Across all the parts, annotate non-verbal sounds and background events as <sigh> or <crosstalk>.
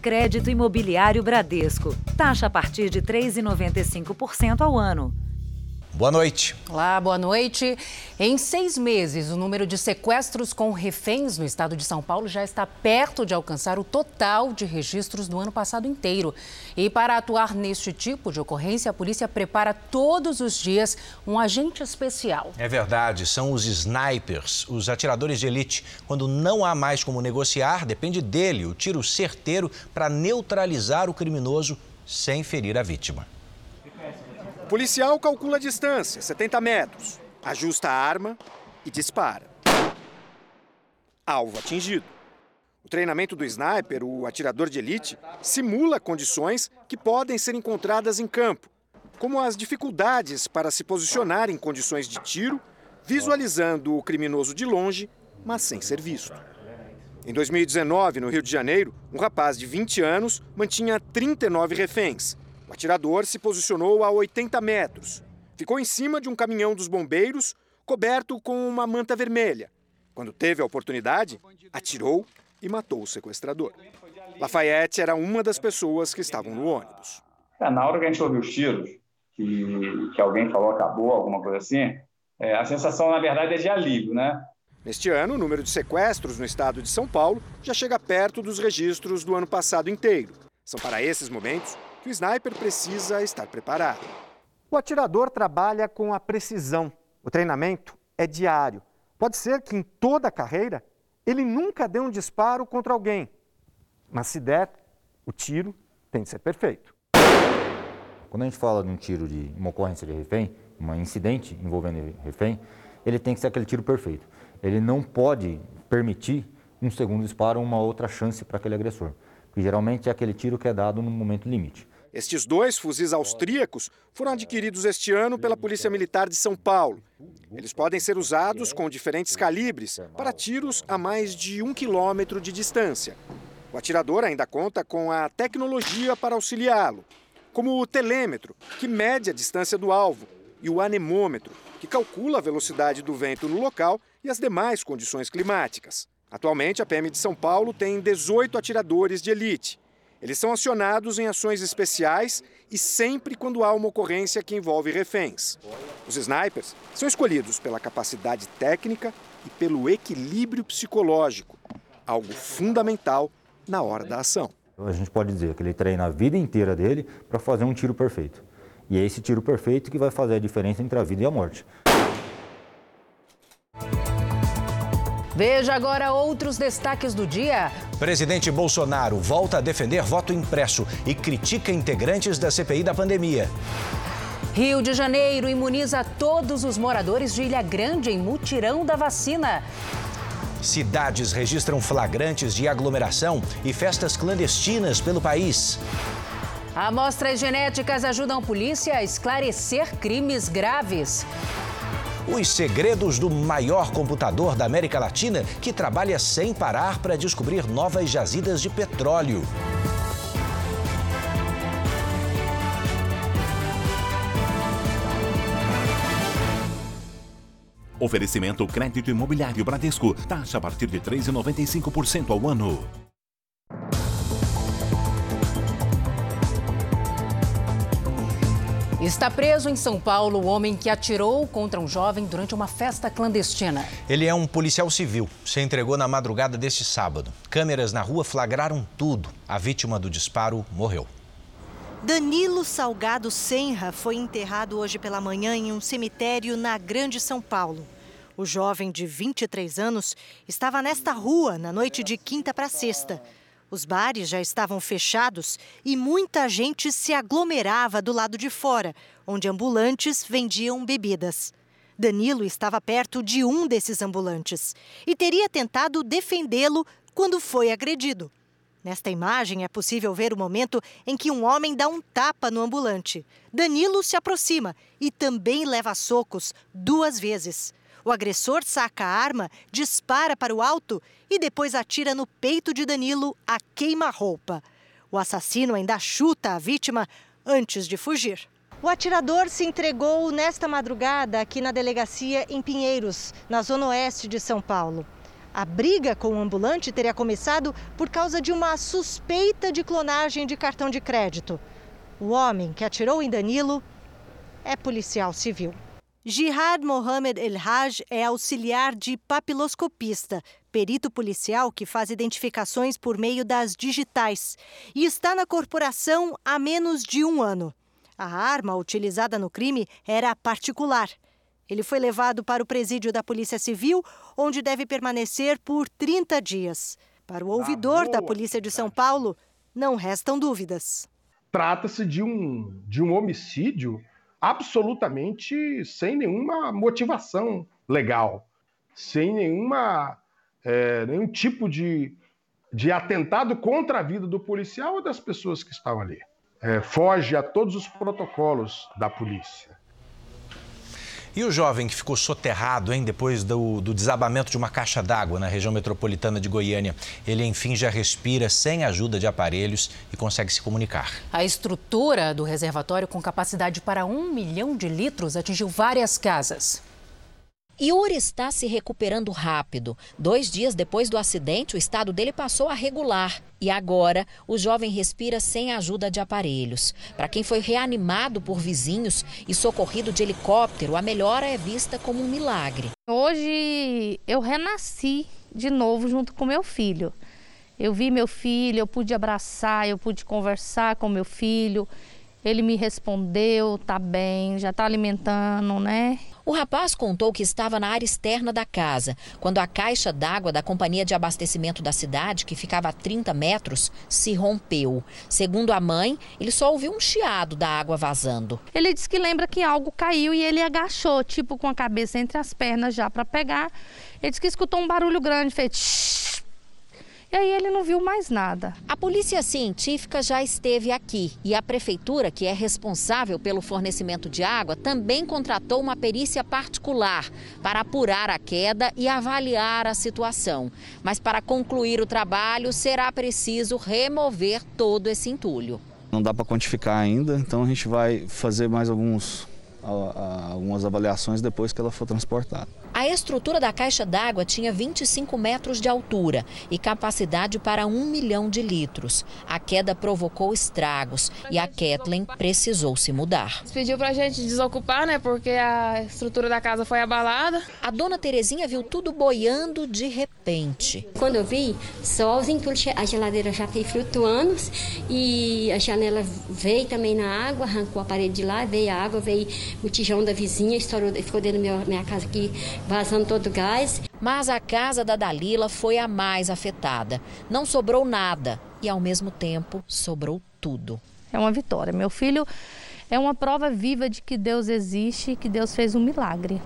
Crédito Imobiliário Bradesco. Taxa a partir de 3,95% ao ano. Boa noite. Olá, boa noite. Em seis meses, o número de sequestros com reféns no estado de São Paulo já está perto de alcançar o total de registros do ano passado inteiro. E para atuar neste tipo de ocorrência, a polícia prepara todos os dias um agente especial. É verdade, são os snipers, os atiradores de elite. Quando não há mais como negociar, depende dele o tiro certeiro para neutralizar o criminoso sem ferir a vítima policial calcula a distância, 70 metros, ajusta a arma e dispara. Alvo atingido. O treinamento do sniper, o atirador de elite, simula condições que podem ser encontradas em campo, como as dificuldades para se posicionar em condições de tiro, visualizando o criminoso de longe, mas sem ser visto. Em 2019, no Rio de Janeiro, um rapaz de 20 anos mantinha 39 reféns o atirador se posicionou a 80 metros. Ficou em cima de um caminhão dos bombeiros, coberto com uma manta vermelha. Quando teve a oportunidade, atirou e matou o sequestrador. Lafayette era uma das pessoas que estavam no ônibus. É, na hora que a gente ouviu os tiros, que, que alguém falou acabou, alguma coisa assim, é, a sensação, na verdade, é de alívio, né? Neste ano, o número de sequestros no estado de São Paulo já chega perto dos registros do ano passado inteiro. São para esses momentos que o sniper precisa estar preparado. O atirador trabalha com a precisão. O treinamento é diário. Pode ser que em toda a carreira ele nunca dê um disparo contra alguém. Mas se der, o tiro tem de ser perfeito. Quando a gente fala de um tiro de uma ocorrência de refém, um incidente envolvendo refém, ele tem que ser aquele tiro perfeito. Ele não pode permitir um segundo disparo ou uma outra chance para aquele agressor. Porque geralmente é aquele tiro que é dado no momento limite. Estes dois fuzis austríacos foram adquiridos este ano pela Polícia Militar de São Paulo. Eles podem ser usados com diferentes calibres para tiros a mais de um quilômetro de distância. O atirador ainda conta com a tecnologia para auxiliá-lo, como o telêmetro, que mede a distância do alvo, e o anemômetro, que calcula a velocidade do vento no local e as demais condições climáticas. Atualmente, a PM de São Paulo tem 18 atiradores de elite. Eles são acionados em ações especiais e sempre quando há uma ocorrência que envolve reféns. Os snipers são escolhidos pela capacidade técnica e pelo equilíbrio psicológico, algo fundamental na hora da ação. A gente pode dizer que ele treina a vida inteira dele para fazer um tiro perfeito. E é esse tiro perfeito que vai fazer a diferença entre a vida e a morte. Veja agora outros destaques do dia. Presidente Bolsonaro volta a defender voto impresso e critica integrantes da CPI da pandemia. Rio de Janeiro imuniza todos os moradores de Ilha Grande em mutirão da vacina. Cidades registram flagrantes de aglomeração e festas clandestinas pelo país. Amostras genéticas ajudam a polícia a esclarecer crimes graves. Os segredos do maior computador da América Latina que trabalha sem parar para descobrir novas jazidas de petróleo. Oferecimento crédito imobiliário Bradesco. Taxa a partir de 3,95% ao ano. Está preso em São Paulo o homem que atirou contra um jovem durante uma festa clandestina. Ele é um policial civil. Se entregou na madrugada deste sábado. Câmeras na rua flagraram tudo. A vítima do disparo morreu. Danilo Salgado Senra foi enterrado hoje pela manhã em um cemitério na Grande São Paulo. O jovem de 23 anos estava nesta rua na noite de quinta para sexta os bares já estavam fechados e muita gente se aglomerava do lado de fora, onde ambulantes vendiam bebidas. Danilo estava perto de um desses ambulantes e teria tentado defendê-lo quando foi agredido. Nesta imagem é possível ver o momento em que um homem dá um tapa no ambulante. Danilo se aproxima e também leva socos duas vezes. O agressor saca a arma, dispara para o alto e depois atira no peito de Danilo a queima-roupa. O assassino ainda chuta a vítima antes de fugir. O atirador se entregou nesta madrugada aqui na delegacia em Pinheiros, na zona oeste de São Paulo. A briga com o ambulante teria começado por causa de uma suspeita de clonagem de cartão de crédito. O homem que atirou em Danilo é policial civil. Jihad Mohamed El Haj é auxiliar de papiloscopista, perito policial que faz identificações por meio das digitais, e está na corporação há menos de um ano. A arma utilizada no crime era particular. Ele foi levado para o presídio da Polícia Civil, onde deve permanecer por 30 dias. Para o ouvidor da Polícia de São Paulo, não restam dúvidas. Trata-se de um, de um homicídio absolutamente sem nenhuma motivação legal, sem nenhuma, é, nenhum tipo de, de atentado contra a vida do policial ou das pessoas que estavam ali. É, foge a todos os protocolos da polícia. E o jovem que ficou soterrado, hein, depois do, do desabamento de uma caixa d'água na região metropolitana de Goiânia. Ele, enfim, já respira sem ajuda de aparelhos e consegue se comunicar. A estrutura do reservatório, com capacidade para um milhão de litros, atingiu várias casas. Yuri está se recuperando rápido. Dois dias depois do acidente, o estado dele passou a regular. E agora, o jovem respira sem ajuda de aparelhos. Para quem foi reanimado por vizinhos e socorrido de helicóptero, a melhora é vista como um milagre. Hoje eu renasci de novo junto com meu filho. Eu vi meu filho, eu pude abraçar, eu pude conversar com meu filho. Ele me respondeu, tá bem, já tá alimentando, né? O rapaz contou que estava na área externa da casa, quando a caixa d'água da companhia de abastecimento da cidade, que ficava a 30 metros, se rompeu. Segundo a mãe, ele só ouviu um chiado da água vazando. Ele disse que lembra que algo caiu e ele agachou, tipo com a cabeça entre as pernas já para pegar. Ele disse que escutou um barulho grande, feito e aí ele não viu mais nada. A polícia científica já esteve aqui e a prefeitura, que é responsável pelo fornecimento de água, também contratou uma perícia particular para apurar a queda e avaliar a situação. Mas para concluir o trabalho, será preciso remover todo esse entulho. Não dá para quantificar ainda, então a gente vai fazer mais alguns algumas avaliações depois que ela for transportada. A estrutura da caixa d'água tinha 25 metros de altura e capacidade para um milhão de litros. A queda provocou estragos e a Kathleen precisou se mudar. Pediu para a gente desocupar, né? Porque a estrutura da casa foi abalada. A dona Terezinha viu tudo boiando de repente. Quando eu vi, só os entulhos, a geladeira já tem flutuando e a janela veio também na água, arrancou a parede de lá, veio a água, veio o tijão da vizinha, estourou, ficou dentro da minha casa aqui vazando todo o gás. Mas a casa da Dalila foi a mais afetada. Não sobrou nada e, ao mesmo tempo, sobrou tudo. É uma vitória. Meu filho é uma prova viva de que Deus existe e que Deus fez um milagre.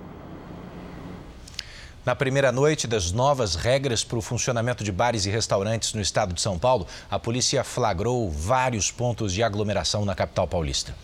Na primeira noite das novas regras para o funcionamento de bares e restaurantes no estado de São Paulo, a polícia flagrou vários pontos de aglomeração na capital paulista.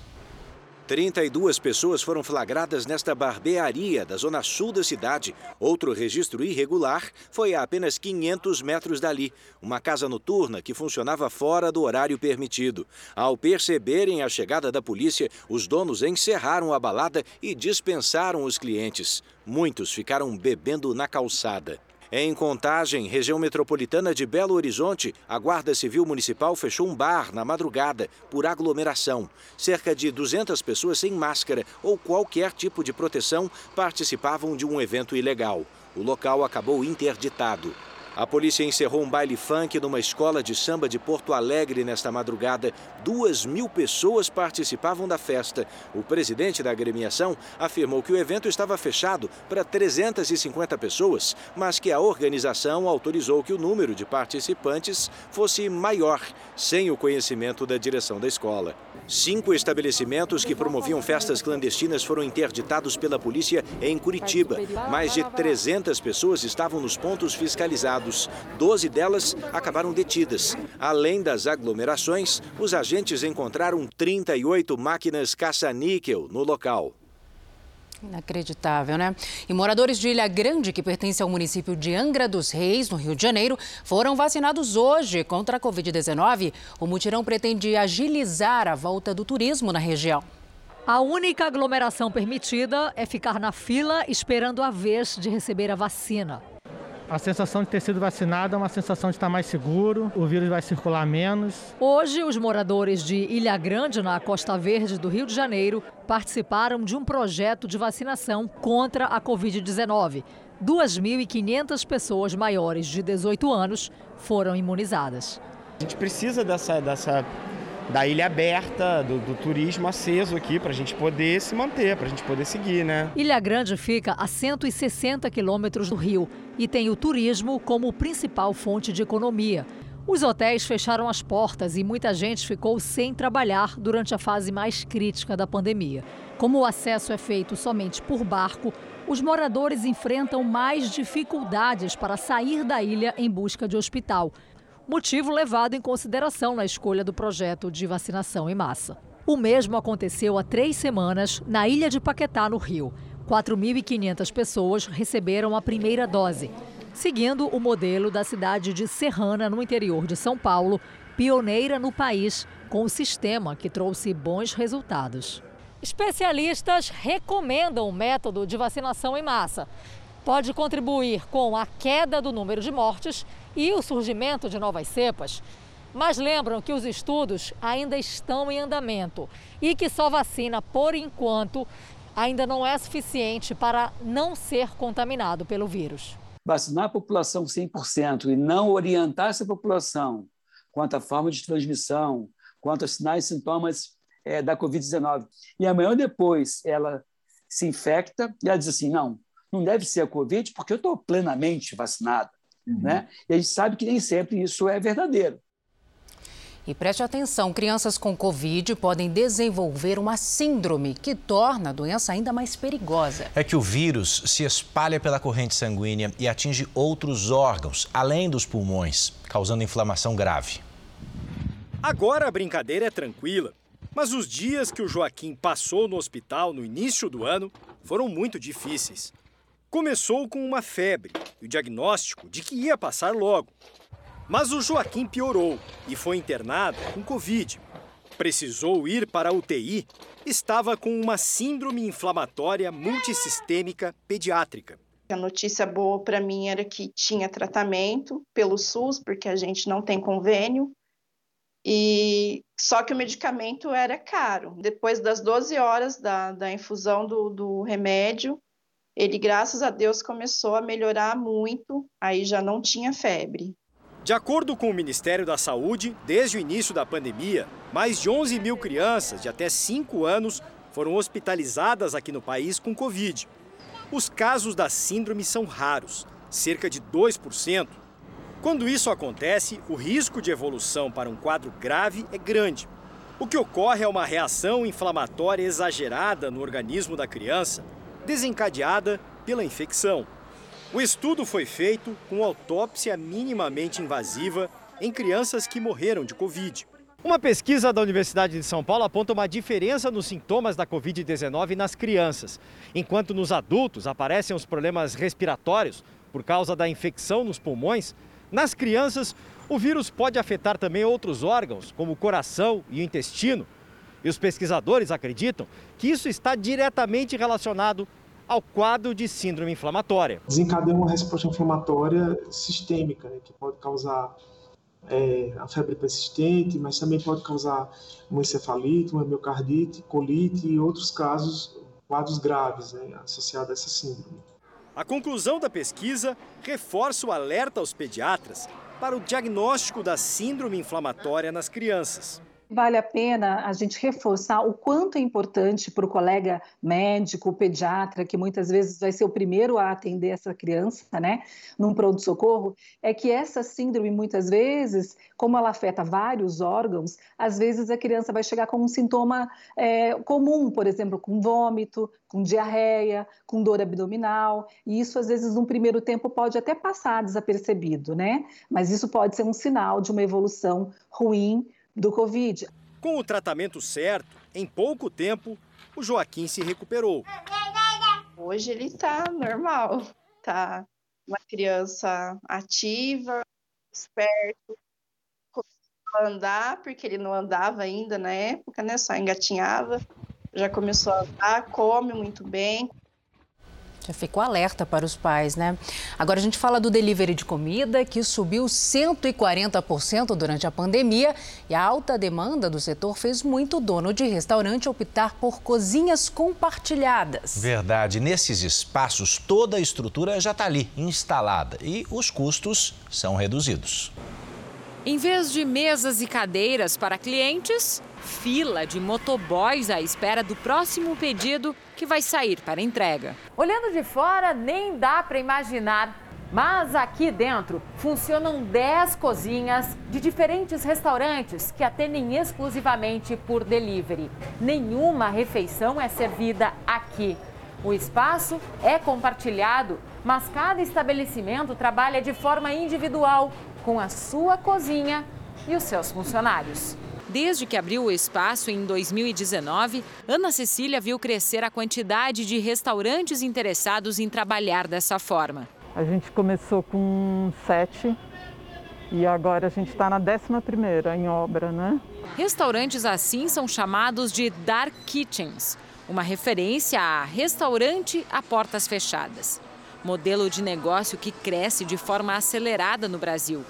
32 pessoas foram flagradas nesta barbearia da zona sul da cidade. Outro registro irregular foi a apenas 500 metros dali, uma casa noturna que funcionava fora do horário permitido. Ao perceberem a chegada da polícia, os donos encerraram a balada e dispensaram os clientes. Muitos ficaram bebendo na calçada. Em Contagem, região metropolitana de Belo Horizonte, a Guarda Civil Municipal fechou um bar na madrugada por aglomeração. Cerca de 200 pessoas sem máscara ou qualquer tipo de proteção participavam de um evento ilegal. O local acabou interditado. A polícia encerrou um baile funk numa escola de samba de Porto Alegre nesta madrugada. Duas mil pessoas participavam da festa. O presidente da agremiação afirmou que o evento estava fechado para 350 pessoas, mas que a organização autorizou que o número de participantes fosse maior, sem o conhecimento da direção da escola. Cinco estabelecimentos que promoviam festas clandestinas foram interditados pela polícia em Curitiba. Mais de 300 pessoas estavam nos pontos fiscalizados. Doze delas acabaram detidas. Além das aglomerações, os agentes encontraram 38 máquinas caça-níquel no local. Inacreditável, né? E moradores de Ilha Grande, que pertence ao município de Angra dos Reis, no Rio de Janeiro, foram vacinados hoje contra a Covid-19. O mutirão pretende agilizar a volta do turismo na região. A única aglomeração permitida é ficar na fila esperando a vez de receber a vacina. A sensação de ter sido vacinado é uma sensação de estar mais seguro, o vírus vai circular menos. Hoje, os moradores de Ilha Grande, na Costa Verde do Rio de Janeiro, participaram de um projeto de vacinação contra a Covid-19. 2.500 pessoas maiores de 18 anos foram imunizadas. A gente precisa dessa, dessa da ilha aberta, do, do turismo aceso aqui, para a gente poder se manter, para a gente poder seguir, né? Ilha Grande fica a 160 quilômetros do rio e tem o turismo como principal fonte de economia. Os hotéis fecharam as portas e muita gente ficou sem trabalhar durante a fase mais crítica da pandemia. Como o acesso é feito somente por barco, os moradores enfrentam mais dificuldades para sair da ilha em busca de hospital motivo levado em consideração na escolha do projeto de vacinação em massa. O mesmo aconteceu há três semanas na ilha de Paquetá, no Rio. 4.500 pessoas receberam a primeira dose, seguindo o modelo da cidade de Serrana, no interior de São Paulo, pioneira no país com o sistema que trouxe bons resultados. Especialistas recomendam o método de vacinação em massa. Pode contribuir com a queda do número de mortes e o surgimento de novas cepas. Mas lembram que os estudos ainda estão em andamento e que só vacina, por enquanto, ainda não é suficiente para não ser contaminado pelo vírus. Vacinar a população 100% e não orientar essa população quanto à forma de transmissão, quanto aos sinais e sintomas é, da Covid-19. E amanhã depois ela se infecta e ela diz assim: não, não deve ser a Covid porque eu estou plenamente vacinada. Uhum. Né? E a gente sabe que nem sempre isso é verdadeiro. E preste atenção: crianças com Covid podem desenvolver uma síndrome que torna a doença ainda mais perigosa. É que o vírus se espalha pela corrente sanguínea e atinge outros órgãos, além dos pulmões, causando inflamação grave. Agora a brincadeira é tranquila, mas os dias que o Joaquim passou no hospital no início do ano foram muito difíceis. Começou com uma febre e o diagnóstico de que ia passar logo. Mas o Joaquim piorou e foi internado com Covid. Precisou ir para a UTI, estava com uma síndrome inflamatória multissistêmica pediátrica. A notícia boa para mim era que tinha tratamento pelo SUS, porque a gente não tem convênio, e só que o medicamento era caro. Depois das 12 horas da, da infusão do, do remédio, ele, graças a Deus, começou a melhorar muito, aí já não tinha febre. De acordo com o Ministério da Saúde, desde o início da pandemia, mais de 11 mil crianças de até 5 anos foram hospitalizadas aqui no país com Covid. Os casos da síndrome são raros, cerca de 2%. Quando isso acontece, o risco de evolução para um quadro grave é grande. O que ocorre é uma reação inflamatória exagerada no organismo da criança desencadeada pela infecção. O estudo foi feito com autópsia minimamente invasiva em crianças que morreram de Covid. Uma pesquisa da Universidade de São Paulo aponta uma diferença nos sintomas da Covid-19 nas crianças. Enquanto nos adultos aparecem os problemas respiratórios por causa da infecção nos pulmões, nas crianças o vírus pode afetar também outros órgãos, como o coração e o intestino. E os pesquisadores acreditam que isso está diretamente relacionado ao quadro de síndrome inflamatória. Desencadeia uma resposta inflamatória sistêmica, né, que pode causar é, a febre persistente, mas também pode causar uma encefalite, uma miocardite, colite e outros casos, quadros graves né, associados a essa síndrome. A conclusão da pesquisa reforça o alerta aos pediatras para o diagnóstico da síndrome inflamatória nas crianças vale a pena a gente reforçar o quanto é importante para o colega médico, pediatra, que muitas vezes vai ser o primeiro a atender essa criança, né, num pronto-socorro, é que essa síndrome, muitas vezes, como ela afeta vários órgãos, às vezes a criança vai chegar com um sintoma é, comum, por exemplo, com vômito, com diarreia, com dor abdominal, e isso às vezes num primeiro tempo pode até passar desapercebido, né? Mas isso pode ser um sinal de uma evolução ruim do Covid. Com o tratamento certo, em pouco tempo, o Joaquim se recuperou. Hoje ele está normal, tá uma criança ativa, esperto, começou a andar, porque ele não andava ainda na época, né? Só engatinhava. Já começou a andar, come muito bem. Já ficou alerta para os pais, né? Agora a gente fala do delivery de comida, que subiu 140% durante a pandemia e a alta demanda do setor fez muito dono de restaurante optar por cozinhas compartilhadas. Verdade. Nesses espaços, toda a estrutura já está ali, instalada, e os custos são reduzidos. Em vez de mesas e cadeiras para clientes, fila de motoboys à espera do próximo pedido que vai sair para entrega. Olhando de fora, nem dá para imaginar. Mas aqui dentro funcionam 10 cozinhas de diferentes restaurantes que atendem exclusivamente por delivery. Nenhuma refeição é servida aqui. O espaço é compartilhado, mas cada estabelecimento trabalha de forma individual, com a sua cozinha e os seus funcionários. Desde que abriu o espaço em 2019, Ana Cecília viu crescer a quantidade de restaurantes interessados em trabalhar dessa forma. A gente começou com sete e agora a gente está na décima primeira em obra, né? Restaurantes assim são chamados de dark kitchens, uma referência a restaurante a portas fechadas. Modelo de negócio que cresce de forma acelerada no Brasil,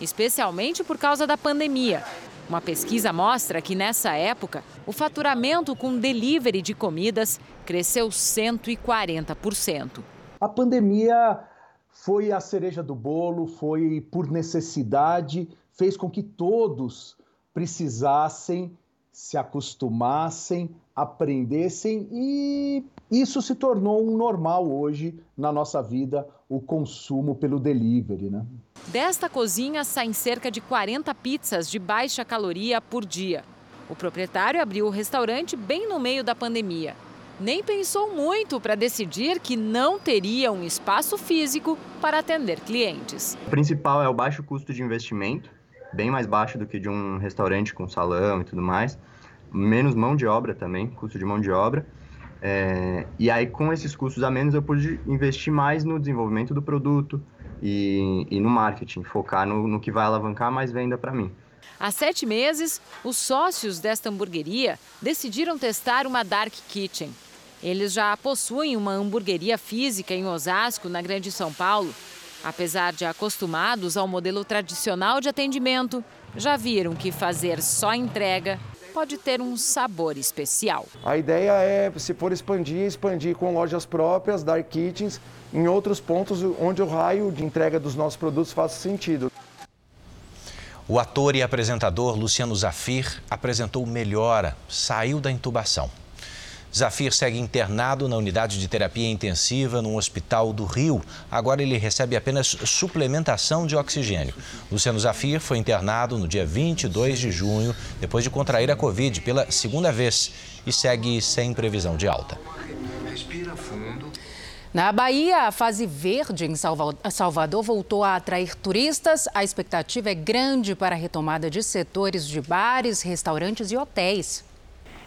especialmente por causa da pandemia. Uma pesquisa mostra que nessa época, o faturamento com delivery de comidas cresceu 140%. A pandemia foi a cereja do bolo, foi por necessidade, fez com que todos precisassem se acostumassem, aprendessem e isso se tornou um normal hoje na nossa vida, o consumo pelo delivery, né? Desta cozinha saem cerca de 40 pizzas de baixa caloria por dia. O proprietário abriu o restaurante bem no meio da pandemia. Nem pensou muito para decidir que não teria um espaço físico para atender clientes. O principal é o baixo custo de investimento, bem mais baixo do que de um restaurante com salão e tudo mais. Menos mão de obra também, custo de mão de obra. É, e aí, com esses custos a menos, eu pude investir mais no desenvolvimento do produto e, e no marketing, focar no, no que vai alavancar mais venda para mim. Há sete meses, os sócios desta hamburgueria decidiram testar uma Dark Kitchen. Eles já possuem uma hamburgueria física em Osasco, na Grande São Paulo. Apesar de acostumados ao modelo tradicional de atendimento, já viram que fazer só entrega pode ter um sabor especial. A ideia é, se for expandir, expandir com lojas próprias, dark kitchens, em outros pontos onde o raio de entrega dos nossos produtos faça sentido. O ator e apresentador Luciano Zafir apresentou melhora, saiu da intubação. Zafir segue internado na unidade de terapia intensiva no hospital do Rio. Agora ele recebe apenas suplementação de oxigênio. Luciano Zafir foi internado no dia 22 de junho, depois de contrair a Covid pela segunda vez e segue sem previsão de alta. Respira fundo. Na Bahia, a fase verde em Salvador voltou a atrair turistas. A expectativa é grande para a retomada de setores de bares, restaurantes e hotéis.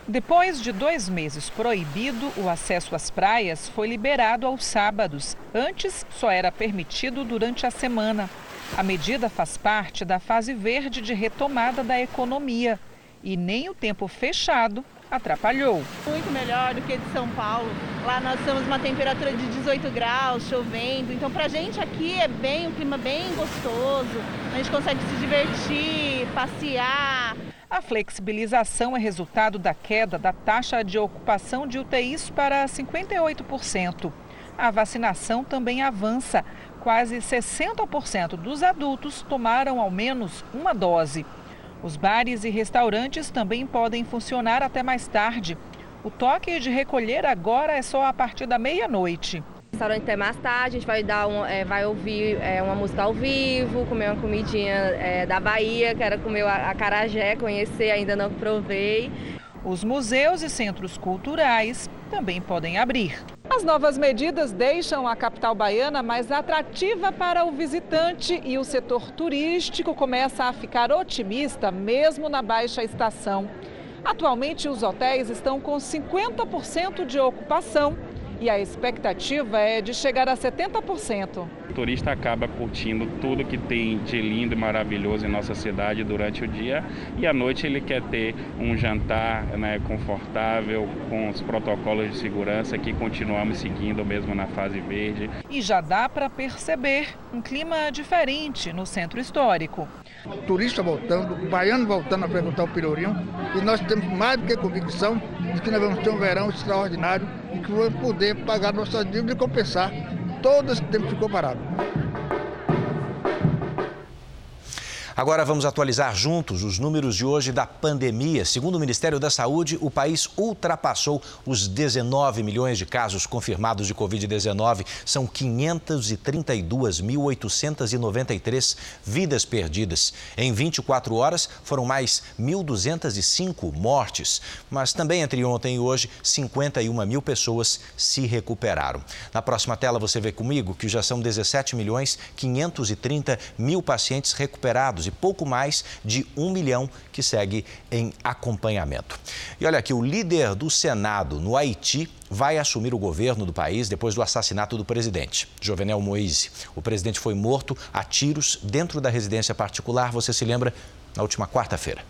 Depois de dois meses proibido, o acesso às praias foi liberado aos sábados. Antes, só era permitido durante a semana. A medida faz parte da fase verde de retomada da economia. E nem o tempo fechado atrapalhou. Muito melhor do que de São Paulo. Lá nós temos uma temperatura de 18 graus, chovendo. Então, para a gente aqui é bem, um clima bem gostoso. A gente consegue se divertir, passear. A flexibilização é resultado da queda da taxa de ocupação de UTIs para 58%. A vacinação também avança. Quase 60% dos adultos tomaram ao menos uma dose. Os bares e restaurantes também podem funcionar até mais tarde. O toque de recolher agora é só a partir da meia-noite restaurante até mais tarde, a gente vai, dar um, é, vai ouvir é, uma música ao vivo, comer uma comidinha é, da Bahia, quero comer a, a carajé, conhecer, ainda não provei. Os museus e centros culturais também podem abrir. As novas medidas deixam a capital baiana mais atrativa para o visitante e o setor turístico começa a ficar otimista mesmo na baixa estação. Atualmente, os hotéis estão com 50% de ocupação e a expectativa é de chegar a 70%. O turista acaba curtindo tudo que tem de lindo e maravilhoso em nossa cidade durante o dia e à noite ele quer ter um jantar né, confortável com os protocolos de segurança que continuamos seguindo mesmo na fase verde. E já dá para perceber um clima diferente no centro histórico. Turista voltando, baiano voltando a frequentar o Pelourinho e nós temos mais do que convicção de que nós vamos ter um verão extraordinário e que vamos poder pagar nossas dívidas e compensar todo esse tempo que ficou parado. Agora vamos atualizar juntos os números de hoje da pandemia. Segundo o Ministério da Saúde, o país ultrapassou os 19 milhões de casos confirmados de Covid-19. São 532.893 vidas perdidas. Em 24 horas, foram mais 1.205 mortes. Mas também entre ontem e hoje, 51 mil pessoas se recuperaram. Na próxima tela, você vê comigo que já são 17 milhões 530 mil pacientes recuperados e pouco mais de um milhão que segue em acompanhamento. E olha aqui, o líder do Senado no Haiti vai assumir o governo do país depois do assassinato do presidente, Jovenel Moise. O presidente foi morto a tiros dentro da residência particular, você se lembra, na última quarta-feira.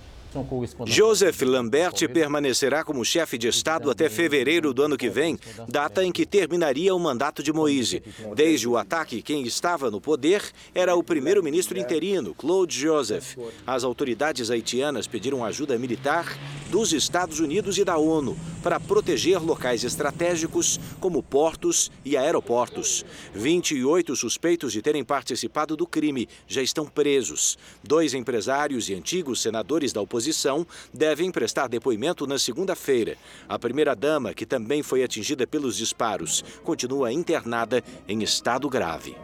Joseph Lambert permanecerá como chefe de Estado até fevereiro do ano que vem, data em que terminaria o mandato de Moise. Desde o ataque, quem estava no poder era o primeiro-ministro interino, Claude Joseph. As autoridades haitianas pediram ajuda militar dos Estados Unidos e da ONU para proteger locais estratégicos como portos e aeroportos. 28 suspeitos de terem participado do crime já estão presos. Dois empresários e antigos senadores da oposição oposição devem prestar depoimento na segunda-feira. A primeira-dama, que também foi atingida pelos disparos, continua internada em estado grave.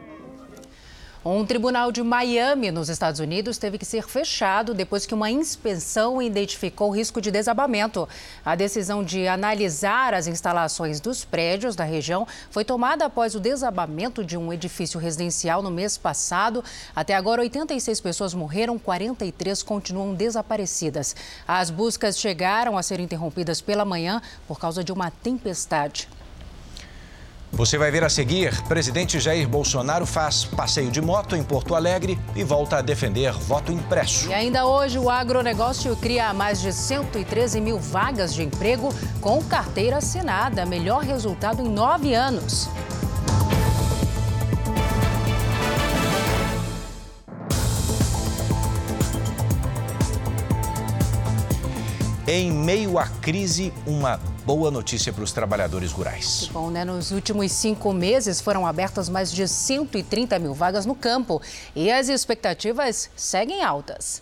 Um tribunal de Miami, nos Estados Unidos, teve que ser fechado depois que uma inspeção identificou risco de desabamento. A decisão de analisar as instalações dos prédios da região foi tomada após o desabamento de um edifício residencial no mês passado. Até agora, 86 pessoas morreram, 43 continuam desaparecidas. As buscas chegaram a ser interrompidas pela manhã por causa de uma tempestade. Você vai ver a seguir: presidente Jair Bolsonaro faz passeio de moto em Porto Alegre e volta a defender voto impresso. E ainda hoje, o agronegócio cria mais de 113 mil vagas de emprego com carteira assinada. Melhor resultado em nove anos. Em meio à crise, uma boa notícia para os trabalhadores rurais. Que bom, né? Nos últimos cinco meses foram abertas mais de 130 mil vagas no campo e as expectativas seguem altas.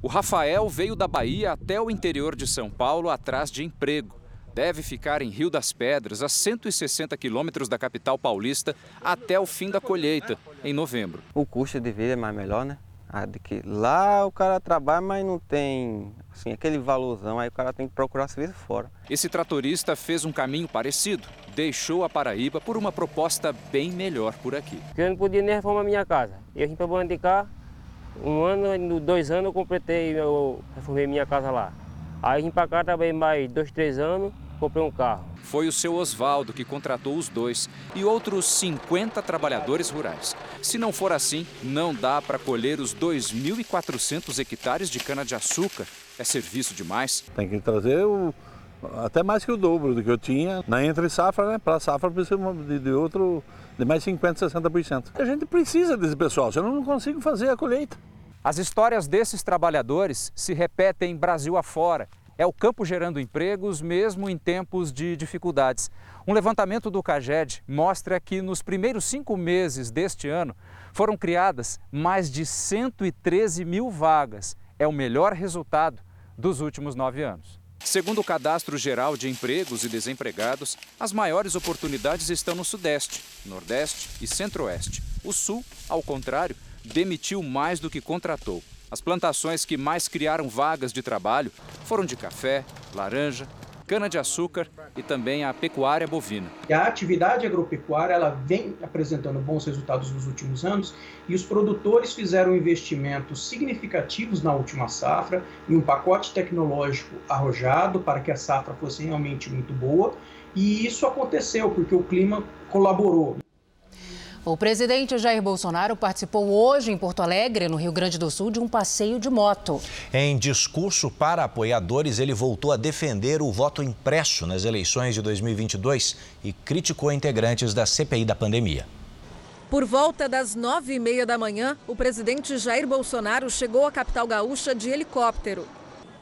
O Rafael veio da Bahia até o interior de São Paulo atrás de emprego. Deve ficar em Rio das Pedras, a 160 quilômetros da capital paulista, até o fim da colheita, em novembro. O custo de vida é mais melhor, né? Ah, de que lá o cara trabalha, mas não tem assim, aquele valorzão, aí o cara tem que procurar serviço fora. Esse tratorista fez um caminho parecido. Deixou a Paraíba por uma proposta bem melhor por aqui. Eu não podia nem reformar minha casa. Eu vim para de cá, um ano, dois anos eu completei, eu reformei minha casa lá. Aí vim para cá, trabalhei mais dois, três anos, comprei um carro. Foi o seu Oswaldo que contratou os dois e outros 50 trabalhadores rurais. Se não for assim, não dá para colher os 2.400 hectares de cana-de-açúcar. É serviço demais. Tem que trazer o, até mais que o dobro do que eu tinha na entre safra, né? Para safra precisa de, de outro de mais 50, 60%. A gente precisa desse pessoal, senão eu não consigo fazer a colheita. As histórias desses trabalhadores se repetem Brasil afora é o campo gerando empregos, mesmo em tempos de dificuldades. Um levantamento do CAGED mostra que nos primeiros cinco meses deste ano foram criadas mais de 113 mil vagas. É o melhor resultado dos últimos nove anos. Segundo o Cadastro Geral de Empregos e Desempregados, as maiores oportunidades estão no Sudeste, Nordeste e Centro-Oeste. O Sul, ao contrário, demitiu mais do que contratou. As plantações que mais criaram vagas de trabalho foram de café, laranja, cana-de-açúcar e também a pecuária bovina. A atividade agropecuária ela vem apresentando bons resultados nos últimos anos e os produtores fizeram investimentos significativos na última safra em um pacote tecnológico arrojado para que a safra fosse realmente muito boa E isso aconteceu porque o clima colaborou. O presidente Jair Bolsonaro participou hoje em Porto Alegre, no Rio Grande do Sul, de um passeio de moto. Em discurso para apoiadores, ele voltou a defender o voto impresso nas eleições de 2022 e criticou integrantes da CPI da pandemia. Por volta das nove e meia da manhã, o presidente Jair Bolsonaro chegou à capital gaúcha de helicóptero.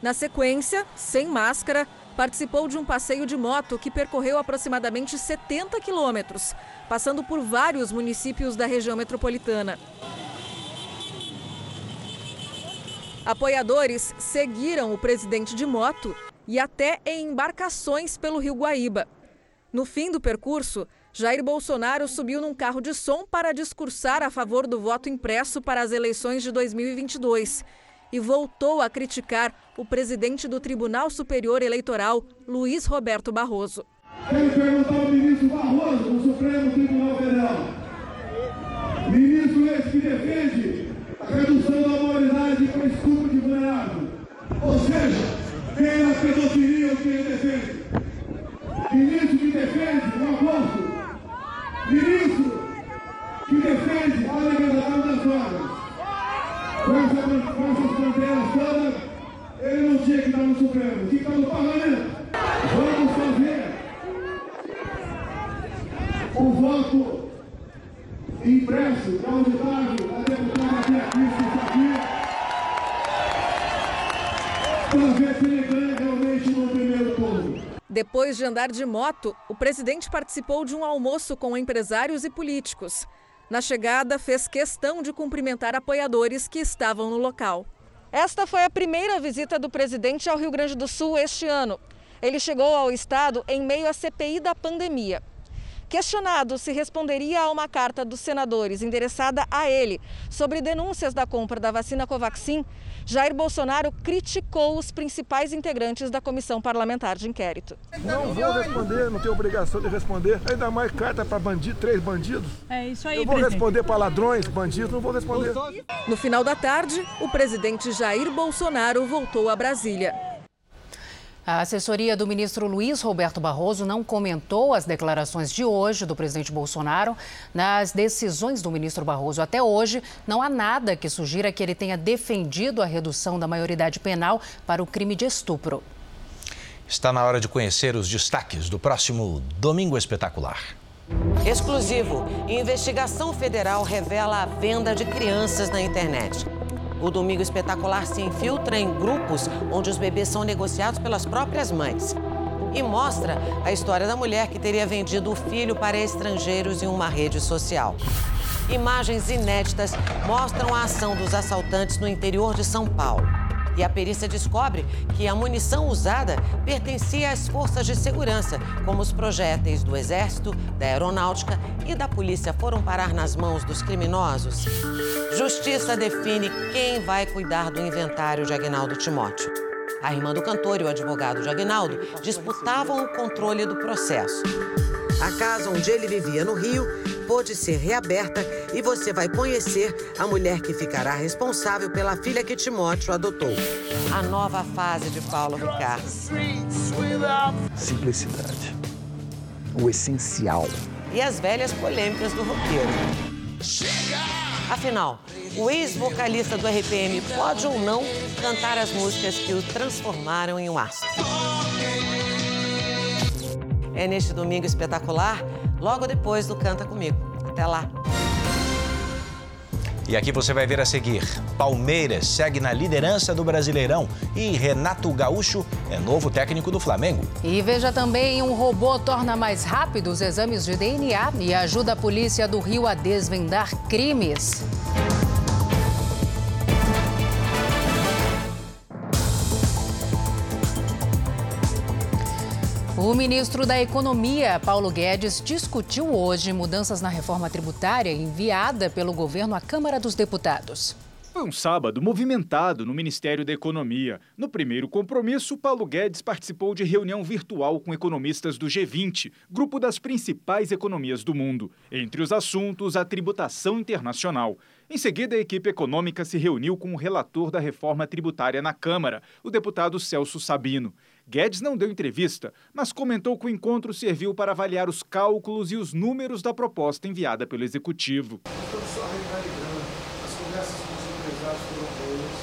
Na sequência, sem máscara, participou de um passeio de moto que percorreu aproximadamente 70 quilômetros, passando por vários municípios da região metropolitana. Apoiadores seguiram o presidente de moto e até em embarcações pelo Rio Guaíba. No fim do percurso, Jair Bolsonaro subiu num carro de som para discursar a favor do voto impresso para as eleições de 2022 e voltou a criticar o presidente do Tribunal Superior Eleitoral, Luiz Roberto Barroso. Quero perguntar ao ministro Barroso, do Supremo Tribunal Federal. Ministro esse que defende a redução da maioridade para estupro de vulnerável. Ou seja, quem é a pedofilia ou quem defende? Ministro que defende o aborto. Ministro que defende a legalização das drogas. Com, essa, com essas bandeiras todas, ele não tinha que estar no Supremo, no Parlamento. Vamos fazer o voto impresso deputada Beatriz aqui para ver se ele ganha realmente no primeiro turno. Depois de andar de moto, o presidente participou de um almoço com empresários e políticos. Na chegada, fez questão de cumprimentar apoiadores que estavam no local. Esta foi a primeira visita do presidente ao Rio Grande do Sul este ano. Ele chegou ao estado em meio à CPI da pandemia. Questionado se responderia a uma carta dos senadores endereçada a ele sobre denúncias da compra da vacina Covaxin, Jair Bolsonaro criticou os principais integrantes da comissão parlamentar de inquérito. Não vou responder, não tenho obrigação de responder. Ainda mais carta para bandido, três bandidos. É isso aí, Eu vou presidente. responder para ladrões, bandidos, não vou responder. No final da tarde, o presidente Jair Bolsonaro voltou a Brasília. A assessoria do ministro Luiz Roberto Barroso não comentou as declarações de hoje do presidente Bolsonaro. Nas decisões do ministro Barroso até hoje, não há nada que sugira que ele tenha defendido a redução da maioridade penal para o crime de estupro. Está na hora de conhecer os destaques do próximo Domingo Espetacular. Exclusivo. Investigação federal revela a venda de crianças na internet. O Domingo Espetacular se infiltra em grupos onde os bebês são negociados pelas próprias mães. E mostra a história da mulher que teria vendido o filho para estrangeiros em uma rede social. Imagens inéditas mostram a ação dos assaltantes no interior de São Paulo. E a perícia descobre que a munição usada pertencia às forças de segurança, como os projéteis do Exército, da Aeronáutica e da Polícia foram parar nas mãos dos criminosos. Justiça define quem vai cuidar do inventário de Agnaldo Timóteo. A irmã do cantor e o advogado de Agnaldo disputavam o controle do processo. A casa onde ele vivia no Rio pôde ser reaberta e você vai conhecer a mulher que ficará responsável pela filha que Timóteo adotou. A nova fase de Paulo Ricardo. Simplicidade. O essencial. E as velhas polêmicas do roqueiro. Afinal, o ex-vocalista do RPM pode ou não cantar as músicas que o transformaram em um astro? É neste domingo espetacular, logo depois do Canta Comigo. Até lá! E aqui você vai ver a seguir: Palmeiras segue na liderança do Brasileirão e Renato Gaúcho é novo técnico do Flamengo. E veja também: um robô torna mais rápido os exames de DNA e ajuda a polícia do Rio a desvendar crimes. O ministro da Economia, Paulo Guedes, discutiu hoje mudanças na reforma tributária enviada pelo governo à Câmara dos Deputados. Foi um sábado movimentado no Ministério da Economia. No primeiro compromisso, Paulo Guedes participou de reunião virtual com economistas do G20, grupo das principais economias do mundo. Entre os assuntos, a tributação internacional. Em seguida, a equipe econômica se reuniu com o relator da reforma tributária na Câmara, o deputado Celso Sabino. Guedes não deu entrevista, mas comentou que o encontro serviu para avaliar os cálculos e os números da proposta enviada pelo executivo. Só revalidando, as conversas com os empresários foram boas,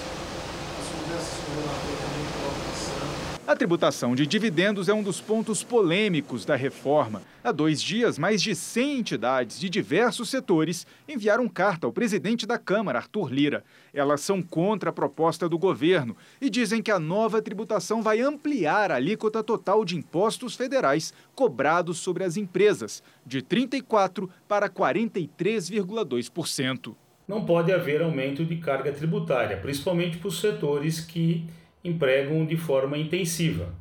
as conversas com o relator também foram passando. A tributação de dividendos é um dos pontos polêmicos da reforma. Há dois dias, mais de 100 entidades de diversos setores enviaram carta ao presidente da Câmara, Arthur Lira. Elas são contra a proposta do governo e dizem que a nova tributação vai ampliar a alíquota total de impostos federais cobrados sobre as empresas, de 34% para 43,2%. Não pode haver aumento de carga tributária, principalmente para os setores que empregam de forma intensiva.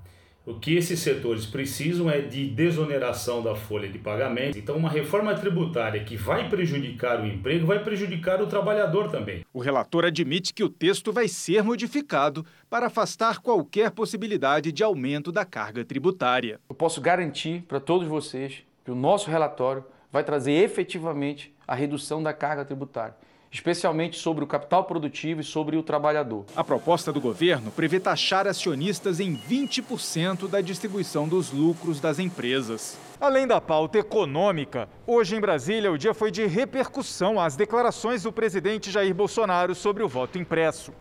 O que esses setores precisam é de desoneração da folha de pagamento. Então, uma reforma tributária que vai prejudicar o emprego vai prejudicar o trabalhador também. O relator admite que o texto vai ser modificado para afastar qualquer possibilidade de aumento da carga tributária. Eu posso garantir para todos vocês que o nosso relatório vai trazer efetivamente a redução da carga tributária especialmente sobre o capital produtivo e sobre o trabalhador. A proposta do governo prevê taxar acionistas em 20% da distribuição dos lucros das empresas. Além da pauta econômica, hoje em Brasília o dia foi de repercussão às declarações do presidente Jair Bolsonaro sobre o voto impresso.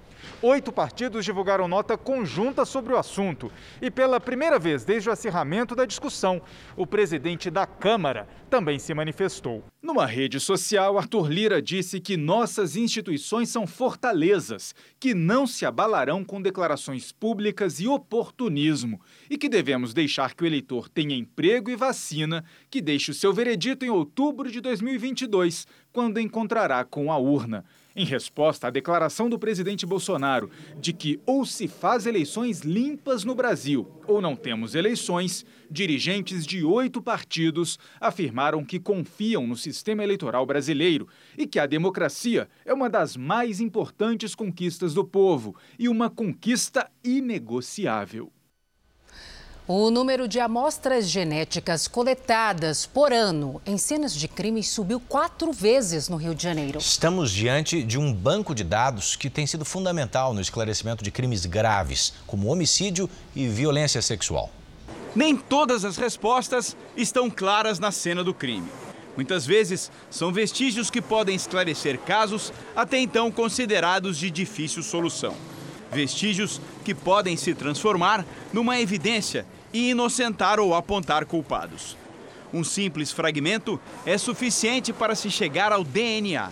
Oito partidos divulgaram nota conjunta sobre o assunto. E pela primeira vez desde o acirramento da discussão, o presidente da Câmara também se manifestou. Numa rede social, Arthur Lira disse que nossas instituições são fortalezas, que não se abalarão com declarações públicas e oportunismo, e que devemos deixar que o eleitor tenha emprego e vacina, que deixe o seu veredito em outubro de 2022, quando encontrará com a urna em resposta à declaração do presidente Bolsonaro de que ou se faz eleições limpas no Brasil ou não temos eleições, dirigentes de oito partidos afirmaram que confiam no sistema eleitoral brasileiro e que a democracia é uma das mais importantes conquistas do povo e uma conquista inegociável. O número de amostras genéticas coletadas por ano em cenas de crime subiu quatro vezes no Rio de Janeiro. Estamos diante de um banco de dados que tem sido fundamental no esclarecimento de crimes graves, como homicídio e violência sexual. Nem todas as respostas estão claras na cena do crime. Muitas vezes são vestígios que podem esclarecer casos até então considerados de difícil solução. Vestígios que podem se transformar numa evidência e inocentar ou apontar culpados. Um simples fragmento é suficiente para se chegar ao DNA.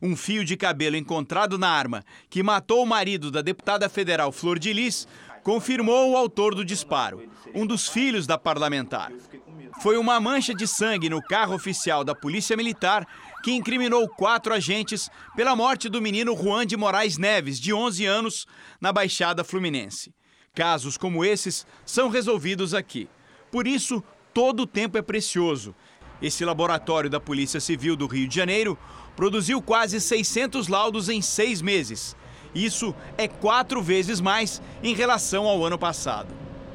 Um fio de cabelo encontrado na arma que matou o marido da deputada federal Flor de Lis confirmou o autor do disparo, um dos filhos da parlamentar. Foi uma mancha de sangue no carro oficial da Polícia Militar que incriminou quatro agentes pela morte do menino Juan de Moraes Neves, de 11 anos, na Baixada Fluminense. Casos como esses são resolvidos aqui. Por isso, todo o tempo é precioso. Esse laboratório da Polícia Civil do Rio de Janeiro produziu quase 600 laudos em seis meses. Isso é quatro vezes mais em relação ao ano passado.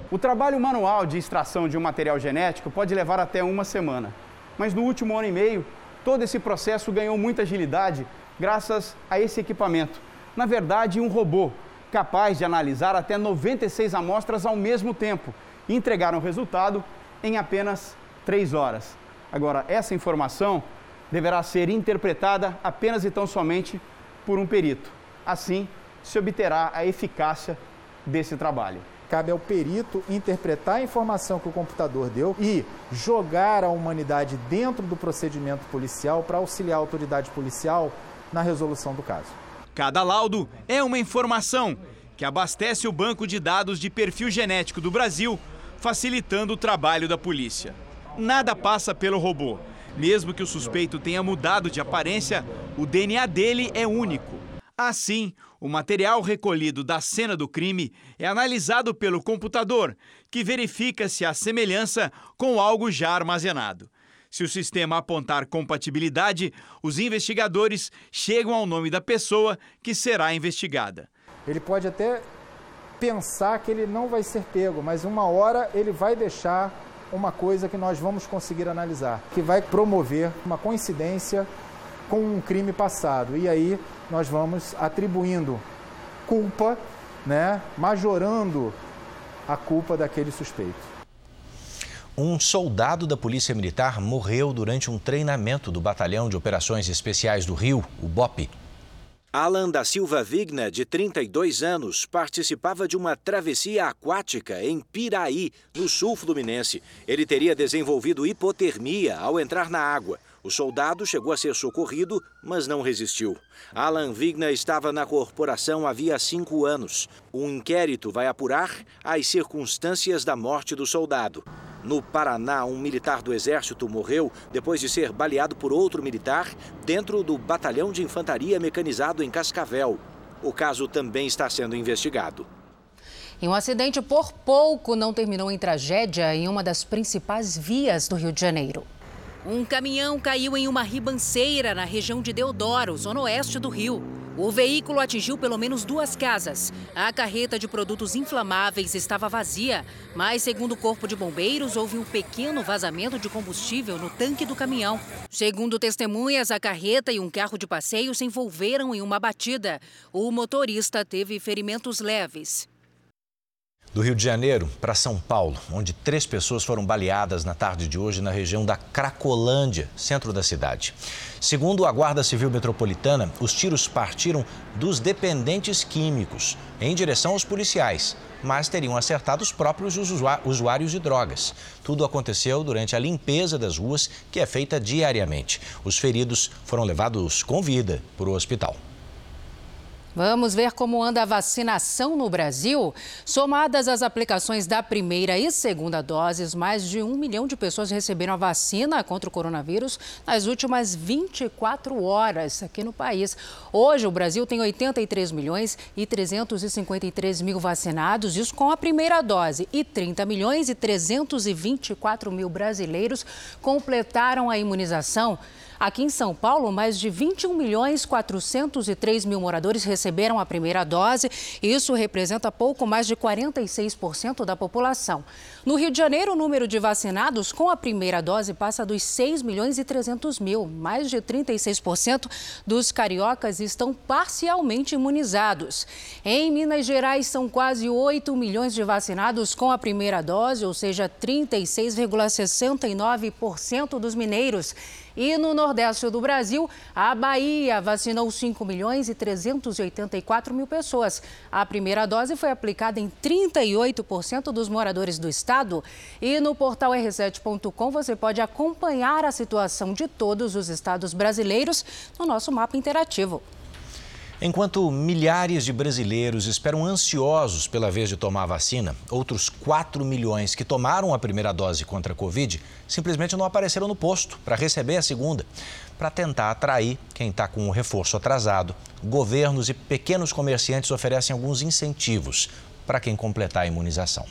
O trabalho manual de extração de um material genético pode levar até uma semana. Mas no último ano e meio, todo esse processo ganhou muita agilidade graças a esse equipamento. Na verdade, um robô capaz de analisar até 96 amostras ao mesmo tempo e entregar um resultado em apenas 3 horas. Agora, essa informação deverá ser interpretada apenas e tão somente por um perito. Assim, se obterá a eficácia desse trabalho. Cabe ao perito interpretar a informação que o computador deu e jogar a humanidade dentro do procedimento policial para auxiliar a autoridade policial na resolução do caso. Cada laudo é uma informação que abastece o banco de dados de perfil genético do Brasil, facilitando o trabalho da polícia. Nada passa pelo robô. Mesmo que o suspeito tenha mudado de aparência, o DNA dele é único. Assim, o material recolhido da cena do crime é analisado pelo computador, que verifica se há semelhança com algo já armazenado. Se o sistema apontar compatibilidade, os investigadores chegam ao nome da pessoa que será investigada. Ele pode até pensar que ele não vai ser pego, mas uma hora ele vai deixar uma coisa que nós vamos conseguir analisar, que vai promover uma coincidência com um crime passado. E aí nós vamos atribuindo culpa, né, majorando a culpa daquele suspeito. Um soldado da Polícia Militar morreu durante um treinamento do Batalhão de Operações Especiais do Rio, o BOP. Alan da Silva Vigna, de 32 anos, participava de uma travessia aquática em Piraí, no sul fluminense. Ele teria desenvolvido hipotermia ao entrar na água. O soldado chegou a ser socorrido, mas não resistiu. Alan Vigna estava na corporação havia cinco anos. Um inquérito vai apurar as circunstâncias da morte do soldado. No Paraná, um militar do Exército morreu depois de ser baleado por outro militar dentro do Batalhão de Infantaria Mecanizado em Cascavel. O caso também está sendo investigado. E um acidente por pouco não terminou em tragédia em uma das principais vias do Rio de Janeiro. Um caminhão caiu em uma ribanceira na região de Deodoro, zona oeste do Rio. O veículo atingiu pelo menos duas casas. A carreta de produtos inflamáveis estava vazia, mas, segundo o Corpo de Bombeiros, houve um pequeno vazamento de combustível no tanque do caminhão. Segundo testemunhas, a carreta e um carro de passeio se envolveram em uma batida. O motorista teve ferimentos leves. Do Rio de Janeiro para São Paulo, onde três pessoas foram baleadas na tarde de hoje na região da Cracolândia, centro da cidade. Segundo a Guarda Civil Metropolitana, os tiros partiram dos dependentes químicos em direção aos policiais, mas teriam acertado os próprios usuários de drogas. Tudo aconteceu durante a limpeza das ruas, que é feita diariamente. Os feridos foram levados com vida para o hospital. Vamos ver como anda a vacinação no Brasil. Somadas as aplicações da primeira e segunda doses, mais de um milhão de pessoas receberam a vacina contra o coronavírus nas últimas 24 horas aqui no país. Hoje, o Brasil tem 83 milhões e 353 mil vacinados, isso com a primeira dose, e 30 milhões e 324 mil brasileiros completaram a imunização. Aqui em São Paulo, mais de 21 milhões 403 mil moradores receberam a primeira dose. Isso representa pouco mais de 46% da população. No Rio de Janeiro, o número de vacinados com a primeira dose passa dos 6 milhões e 300 mil. Mais de 36% dos cariocas estão parcialmente imunizados. Em Minas Gerais, são quase 8 milhões de vacinados com a primeira dose, ou seja, 36,69% dos mineiros. E no Nordeste do Brasil, a Bahia vacinou 5 milhões e 384 mil pessoas. A primeira dose foi aplicada em 38% dos moradores do estado. E no portal r7.com você pode acompanhar a situação de todos os estados brasileiros no nosso mapa interativo. Enquanto milhares de brasileiros esperam ansiosos pela vez de tomar a vacina, outros 4 milhões que tomaram a primeira dose contra a Covid simplesmente não apareceram no posto para receber a segunda. Para tentar atrair quem está com o reforço atrasado, governos e pequenos comerciantes oferecem alguns incentivos para quem completar a imunização.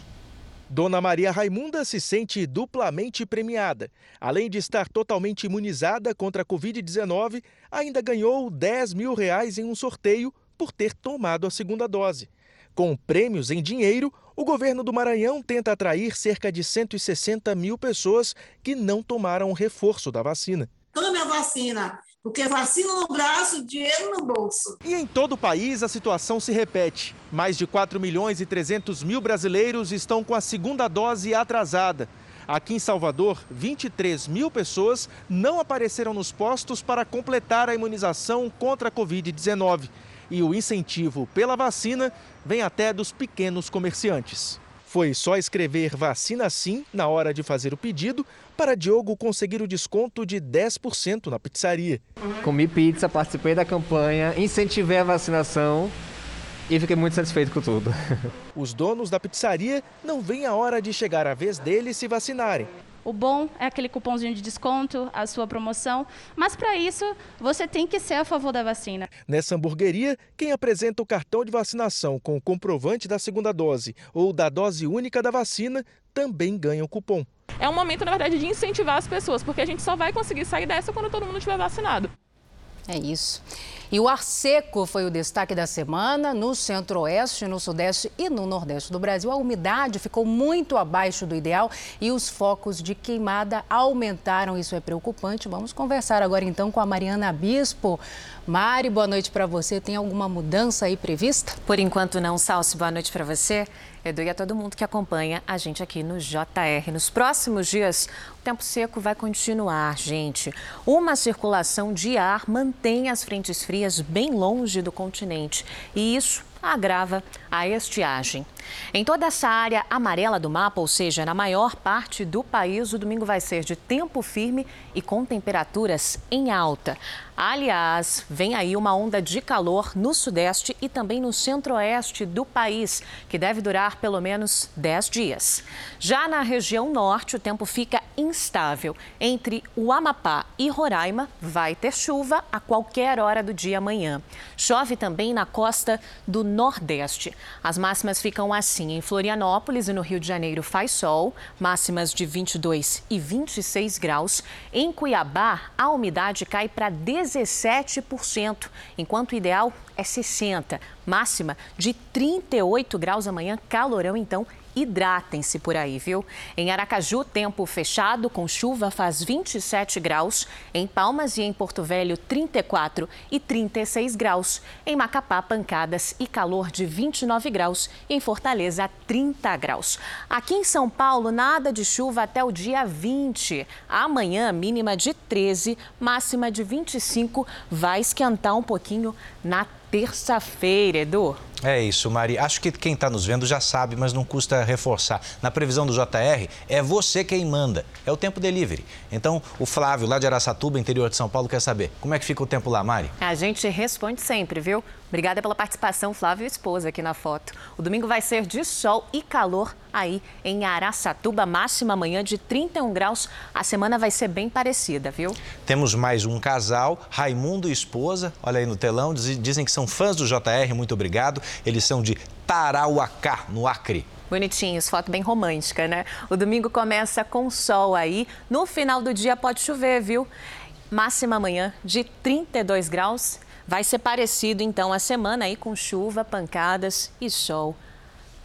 Dona Maria Raimunda se sente duplamente premiada. Além de estar totalmente imunizada contra a Covid-19, ainda ganhou 10 mil reais em um sorteio por ter tomado a segunda dose. Com prêmios em dinheiro, o governo do Maranhão tenta atrair cerca de 160 mil pessoas que não tomaram o reforço da vacina. Tome a vacina. Porque vacina no braço, dinheiro no bolso. E em todo o país a situação se repete. Mais de 4 milhões e 300 mil brasileiros estão com a segunda dose atrasada. Aqui em Salvador, 23 mil pessoas não apareceram nos postos para completar a imunização contra a Covid-19. E o incentivo pela vacina vem até dos pequenos comerciantes. Foi só escrever vacina sim na hora de fazer o pedido para Diogo conseguir o desconto de 10% na pizzaria. Comi pizza, participei da campanha, incentivei a vacinação e fiquei muito satisfeito com tudo. <laughs> Os donos da pizzaria não veem a hora de chegar a vez deles se vacinarem. O bom é aquele cupomzinho de desconto, a sua promoção, mas para isso você tem que ser a favor da vacina. Nessa hamburgueria, quem apresenta o cartão de vacinação com o comprovante da segunda dose ou da dose única da vacina também ganha o cupom. É um momento, na verdade, de incentivar as pessoas, porque a gente só vai conseguir sair dessa quando todo mundo estiver vacinado. É isso. E o ar seco foi o destaque da semana. No centro-oeste, no sudeste e no nordeste do Brasil, a umidade ficou muito abaixo do ideal e os focos de queimada aumentaram. Isso é preocupante. Vamos conversar agora então com a Mariana Bispo. Mari, boa noite para você. Tem alguma mudança aí prevista? Por enquanto não, Salsi. Boa noite para você. Edu e a todo mundo que acompanha a gente aqui no JR. Nos próximos dias, o tempo seco vai continuar, gente. Uma circulação de ar mantém as frentes frias bem longe do continente. E isso agrava a estiagem. Em toda essa área amarela do mapa, ou seja, na maior parte do país, o domingo vai ser de tempo firme e com temperaturas em alta. Aliás, vem aí uma onda de calor no sudeste e também no centro-oeste do país, que deve durar pelo menos 10 dias. Já na região norte, o tempo fica instável. Entre o Amapá e Roraima, vai ter chuva a qualquer hora do dia amanhã. Chove também na costa do nordeste. As máximas ficam assim: em Florianópolis e no Rio de Janeiro faz sol, máximas de 22 e 26 graus. Em Cuiabá, a umidade cai para 17%, enquanto o ideal é 60%. Máxima de 38 graus amanhã, calorão então hidratem-se por aí, viu? Em Aracaju, tempo fechado, com chuva, faz 27 graus. Em Palmas e em Porto Velho, 34 e 36 graus. Em Macapá, pancadas e calor de 29 graus. E em Fortaleza, 30 graus. Aqui em São Paulo, nada de chuva até o dia 20. Amanhã, mínima de 13, máxima de 25. Vai esquentar um pouquinho na terça-feira, Edu. É isso, Mari. Acho que quem está nos vendo já sabe, mas não custa reforçar. Na previsão do JR, é você quem manda. É o tempo delivery. Então, o Flávio, lá de Araçatuba, interior de São Paulo, quer saber como é que fica o tempo lá, Mari? A gente responde sempre, viu? Obrigada pela participação, Flávio e esposa aqui na foto. O domingo vai ser de sol e calor aí em Araçatuba, máxima amanhã de 31 graus. A semana vai ser bem parecida, viu? Temos mais um casal, Raimundo e esposa, olha aí no telão, dizem que são fãs do JR, muito obrigado. Eles são de Tarauacá, no Acre. Bonitinhos, foto bem romântica, né? O domingo começa com sol aí. No final do dia pode chover, viu? Máxima amanhã de 32 graus. Vai ser parecido então a semana aí com chuva, pancadas e sol.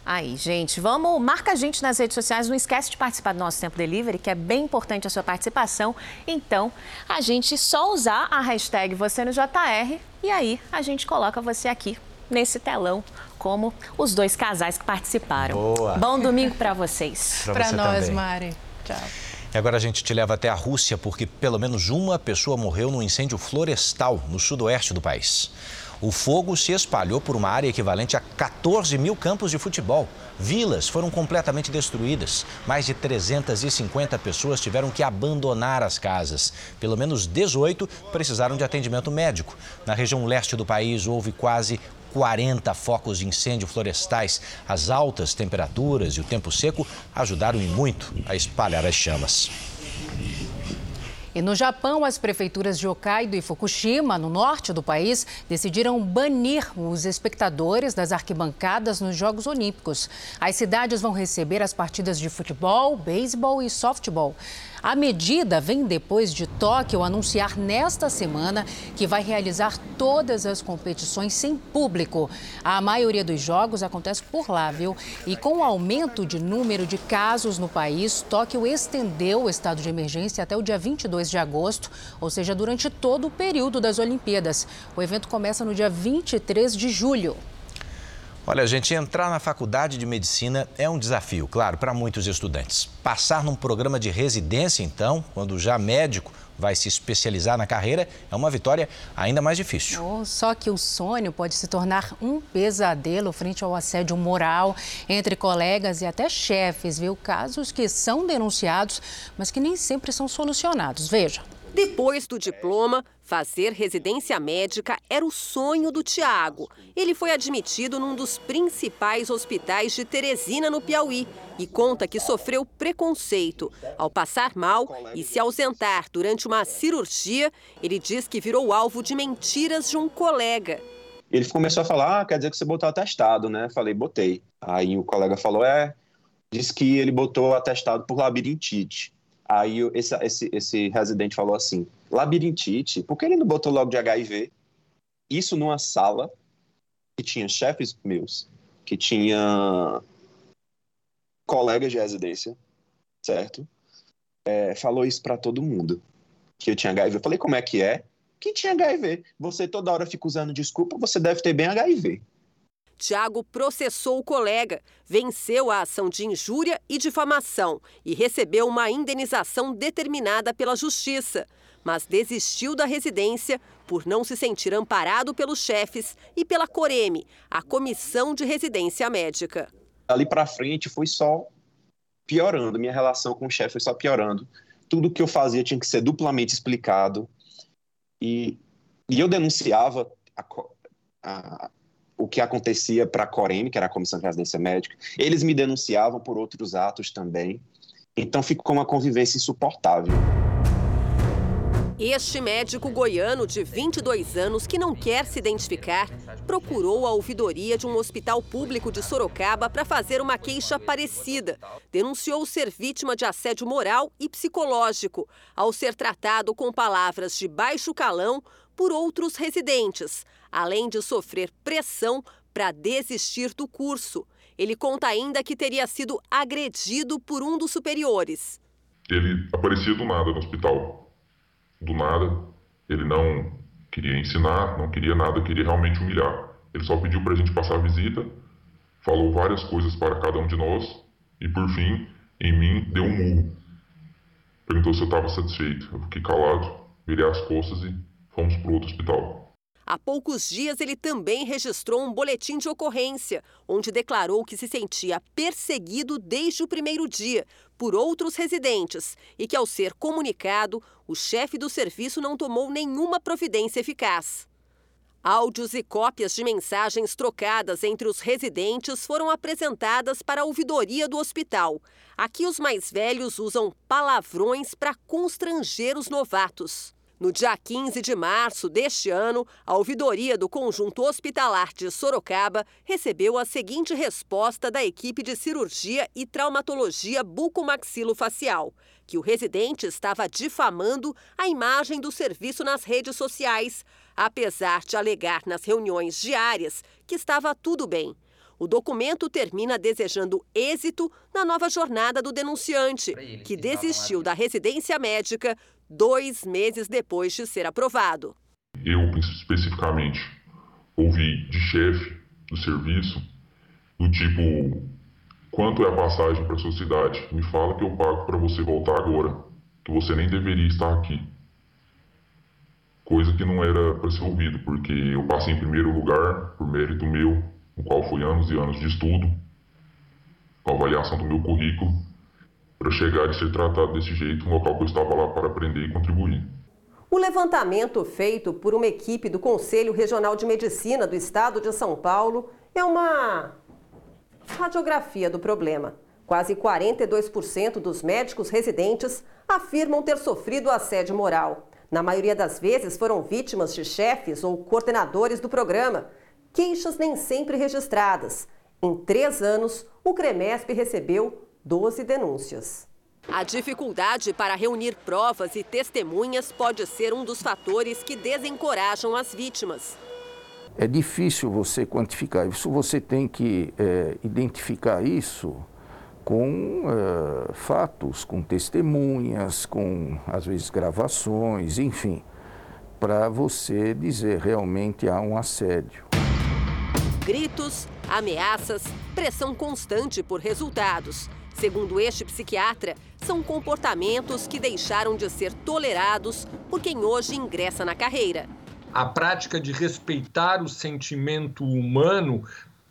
Aí, gente, vamos, marca a gente nas redes sociais, não esquece de participar do nosso Tempo Delivery, que é bem importante a sua participação. Então, a gente só usar a hashtag você no JR e aí a gente coloca você aqui nesse telão, como os dois casais que participaram. Boa. Bom domingo para vocês. Para nós, também. Mari. Tchau. E agora a gente te leva até a Rússia, porque pelo menos uma pessoa morreu num incêndio florestal no sudoeste do país. O fogo se espalhou por uma área equivalente a 14 mil campos de futebol. Vilas foram completamente destruídas. Mais de 350 pessoas tiveram que abandonar as casas. Pelo menos 18 precisaram de atendimento médico. Na região leste do país, houve quase 40 focos de incêndio florestais. As altas temperaturas e o tempo seco ajudaram e muito a espalhar as chamas. E no Japão, as prefeituras de Hokkaido e Fukushima, no norte do país, decidiram banir os espectadores das arquibancadas nos Jogos Olímpicos. As cidades vão receber as partidas de futebol, beisebol e softball. A medida vem depois de Tóquio anunciar nesta semana que vai realizar todas as competições sem público. A maioria dos jogos acontece por lá, viu? E com o aumento de número de casos no país, Tóquio estendeu o estado de emergência até o dia 22 de agosto, ou seja, durante todo o período das Olimpíadas. O evento começa no dia 23 de julho. Olha, gente, entrar na faculdade de medicina é um desafio, claro, para muitos estudantes. Passar num programa de residência, então, quando já médico vai se especializar na carreira, é uma vitória ainda mais difícil. Oh, só que o sonho pode se tornar um pesadelo frente ao assédio moral entre colegas e até chefes, viu? Casos que são denunciados, mas que nem sempre são solucionados. Veja. Depois do diploma, fazer residência médica era o sonho do Tiago. Ele foi admitido num dos principais hospitais de Teresina, no Piauí, e conta que sofreu preconceito. Ao passar mal e se ausentar durante uma cirurgia, ele diz que virou alvo de mentiras de um colega. Ele começou a falar, ah, quer dizer que você botou atestado, né? Falei, botei. Aí o colega falou, é, disse que ele botou atestado por labirintite. Aí esse, esse, esse residente falou assim: labirintite, por que ele não botou logo de HIV? Isso numa sala que tinha chefes meus, que tinha colegas de residência, certo? É, falou isso para todo mundo, que eu tinha HIV. Eu falei, como é que é? Que tinha HIV. Você toda hora fica usando desculpa, você deve ter bem HIV. Tiago processou o colega, venceu a ação de injúria e difamação e recebeu uma indenização determinada pela Justiça, mas desistiu da residência por não se sentir amparado pelos chefes e pela Coreme, a Comissão de Residência Médica. Ali para frente foi só piorando, minha relação com o chefe foi só piorando. Tudo que eu fazia tinha que ser duplamente explicado e, e eu denunciava a, a, o que acontecia para a Coreme, que era a Comissão de Residência Médica. Eles me denunciavam por outros atos também. Então ficou uma convivência insuportável. Este médico goiano de 22 anos, que não quer se identificar, procurou a ouvidoria de um hospital público de Sorocaba para fazer uma queixa parecida. Denunciou ser vítima de assédio moral e psicológico, ao ser tratado com palavras de baixo calão por outros residentes, além de sofrer pressão para desistir do curso. Ele conta ainda que teria sido agredido por um dos superiores. Ele aparecia do nada no hospital do nada. Ele não queria ensinar, não queria nada, queria realmente humilhar. Ele só pediu para a gente passar a visita, falou várias coisas para cada um de nós e, por fim, em mim, deu um murro. Perguntou se eu estava satisfeito. Eu fiquei calado, virei as costas e fomos para outro hospital. Há poucos dias, ele também registrou um boletim de ocorrência, onde declarou que se sentia perseguido desde o primeiro dia por outros residentes e que, ao ser comunicado, o chefe do serviço não tomou nenhuma providência eficaz. Áudios e cópias de mensagens trocadas entre os residentes foram apresentadas para a ouvidoria do hospital. Aqui, os mais velhos usam palavrões para constranger os novatos. No dia 15 de março deste ano, a ouvidoria do Conjunto Hospitalar de Sorocaba recebeu a seguinte resposta da equipe de cirurgia e traumatologia bucomaxilofacial, que o residente estava difamando a imagem do serviço nas redes sociais, apesar de alegar nas reuniões diárias que estava tudo bem. O documento termina desejando êxito na nova jornada do denunciante, que desistiu da residência médica dois meses depois de ser aprovado. Eu, especificamente, ouvi de chefe do serviço, do tipo: quanto é a passagem para sua cidade? Me fala que eu pago para você voltar agora, que você nem deveria estar aqui. Coisa que não era para ser ouvido, porque eu passei em primeiro lugar, por mérito meu, no qual foi anos e anos de estudo, com avaliação do meu currículo, para chegar e ser tratado desse jeito no local que eu estava lá para aprender e contribuir. O levantamento feito por uma equipe do Conselho Regional de Medicina do Estado de São Paulo é uma radiografia do problema. Quase 42% dos médicos residentes afirmam ter sofrido assédio moral. Na maioria das vezes foram vítimas de chefes ou coordenadores do programa. Queixas nem sempre registradas. Em três anos, o CREMESP recebeu 12 denúncias. A dificuldade para reunir provas e testemunhas pode ser um dos fatores que desencorajam as vítimas. É difícil você quantificar isso, você tem que é, identificar isso com é, fatos, com testemunhas, com às vezes gravações, enfim, para você dizer realmente há um assédio. Gritos, ameaças, pressão constante por resultados. Segundo este psiquiatra, são comportamentos que deixaram de ser tolerados por quem hoje ingressa na carreira. A prática de respeitar o sentimento humano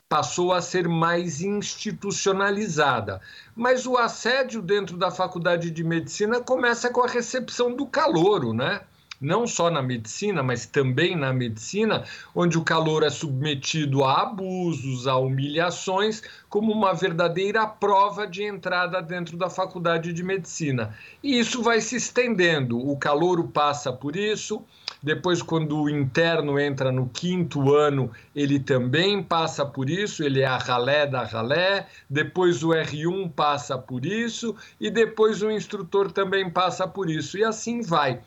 passou a ser mais institucionalizada. Mas o assédio dentro da faculdade de medicina começa com a recepção do calouro, né? Não só na medicina, mas também na medicina, onde o calor é submetido a abusos, a humilhações, como uma verdadeira prova de entrada dentro da faculdade de medicina. E isso vai se estendendo. O calouro passa por isso. Depois, quando o interno entra no quinto ano, ele também passa por isso, ele é a ralé da ralé. Depois, o R1 passa por isso, e depois o instrutor também passa por isso, e assim vai.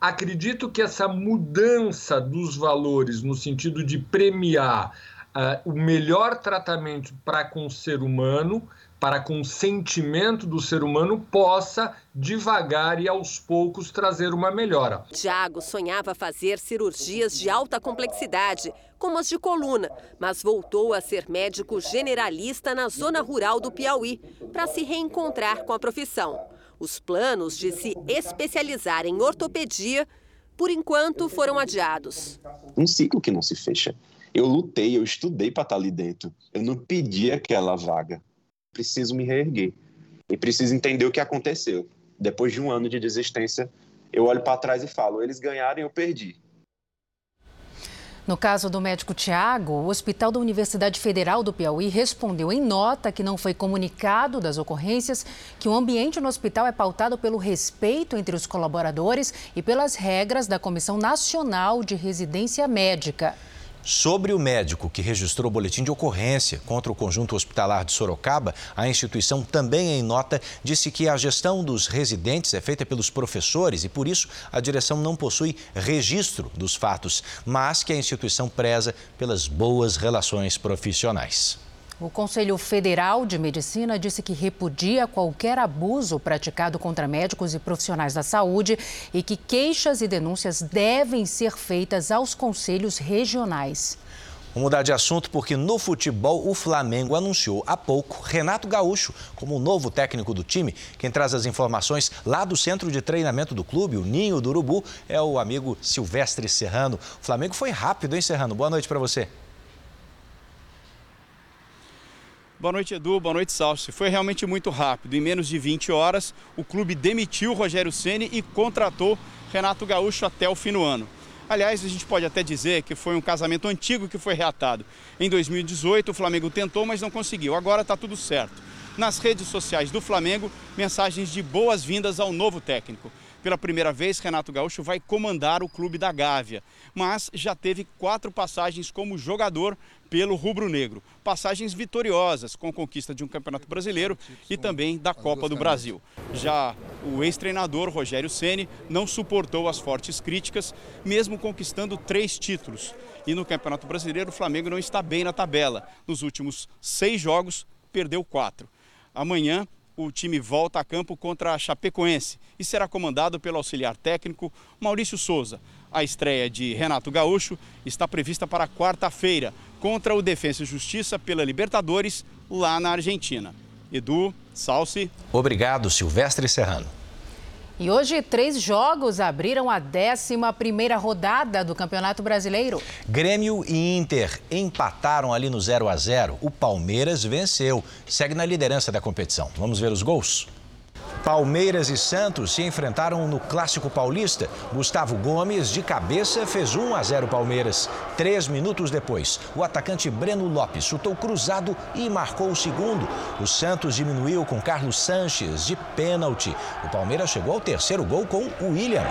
Acredito que essa mudança dos valores, no sentido de premiar uh, o melhor tratamento para com o ser humano, para com o sentimento do ser humano, possa devagar e aos poucos trazer uma melhora. Tiago sonhava fazer cirurgias de alta complexidade, como as de coluna, mas voltou a ser médico generalista na zona rural do Piauí, para se reencontrar com a profissão. Os planos de se especializar em ortopedia, por enquanto, foram adiados. Um ciclo que não se fecha. Eu lutei, eu estudei para estar ali dentro. Eu não pedi aquela vaga. Preciso me reerguer. E preciso entender o que aconteceu. Depois de um ano de desistência, eu olho para trás e falo: eles ganharam e eu perdi. No caso do médico Tiago, o Hospital da Universidade Federal do Piauí respondeu em nota que não foi comunicado das ocorrências, que o ambiente no hospital é pautado pelo respeito entre os colaboradores e pelas regras da Comissão Nacional de Residência Médica. Sobre o médico que registrou boletim de ocorrência contra o conjunto hospitalar de Sorocaba, a instituição também em nota disse que a gestão dos residentes é feita pelos professores e por isso a direção não possui registro dos fatos, mas que a instituição preza pelas boas relações profissionais. O Conselho Federal de Medicina disse que repudia qualquer abuso praticado contra médicos e profissionais da saúde e que queixas e denúncias devem ser feitas aos conselhos regionais. Vou mudar de assunto porque no futebol o Flamengo anunciou há pouco Renato Gaúcho como o novo técnico do time. Quem traz as informações lá do centro de treinamento do clube, o Ninho do Urubu, é o amigo Silvestre Serrano. O Flamengo foi rápido, hein, Serrano? Boa noite para você. Boa noite, Edu. Boa noite, Salsi. Foi realmente muito rápido. Em menos de 20 horas, o clube demitiu Rogério Ceni e contratou Renato Gaúcho até o fim do ano. Aliás, a gente pode até dizer que foi um casamento antigo que foi reatado. Em 2018, o Flamengo tentou, mas não conseguiu. Agora está tudo certo. Nas redes sociais do Flamengo, mensagens de boas-vindas ao novo técnico. Pela primeira vez, Renato Gaúcho vai comandar o clube da Gávea, mas já teve quatro passagens como jogador pelo rubro-negro. Passagens vitoriosas, com conquista de um campeonato brasileiro e também da Copa do Brasil. Já o ex-treinador Rogério Ceni não suportou as fortes críticas, mesmo conquistando três títulos. E no Campeonato Brasileiro, o Flamengo não está bem na tabela. Nos últimos seis jogos, perdeu quatro. Amanhã, o time volta a campo contra a Chapecoense e será comandado pelo auxiliar técnico Maurício Souza. A estreia de Renato Gaúcho está prevista para quarta-feira contra o Defensa e Justiça pela Libertadores lá na Argentina. Edu, Salsi. Obrigado, Silvestre Serrano. E hoje, três jogos abriram a 11ª rodada do Campeonato Brasileiro. Grêmio e Inter empataram ali no 0 a 0. O Palmeiras venceu, segue na liderança da competição. Vamos ver os gols? Palmeiras e Santos se enfrentaram no Clássico Paulista. Gustavo Gomes, de cabeça, fez 1 a 0 Palmeiras. Três minutos depois, o atacante Breno Lopes chutou cruzado e marcou o segundo. O Santos diminuiu com Carlos Sanches de pênalti. O Palmeiras chegou ao terceiro gol com o William.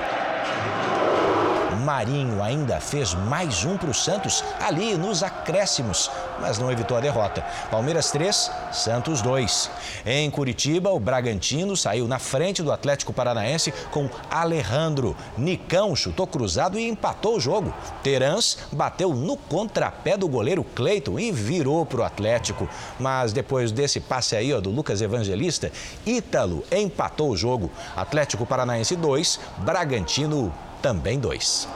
Marinho ainda fez mais um para o Santos ali nos acréscimos, mas não evitou a derrota. Palmeiras 3, Santos 2. Em Curitiba, o Bragantino saiu na frente do Atlético Paranaense com Alejandro. Nicão chutou cruzado e empatou o jogo. Terãs bateu no contrapé do goleiro Cleiton e virou para o Atlético. Mas depois desse passe aí ó, do Lucas Evangelista, Ítalo empatou o jogo. Atlético Paranaense 2, Bragantino também dois.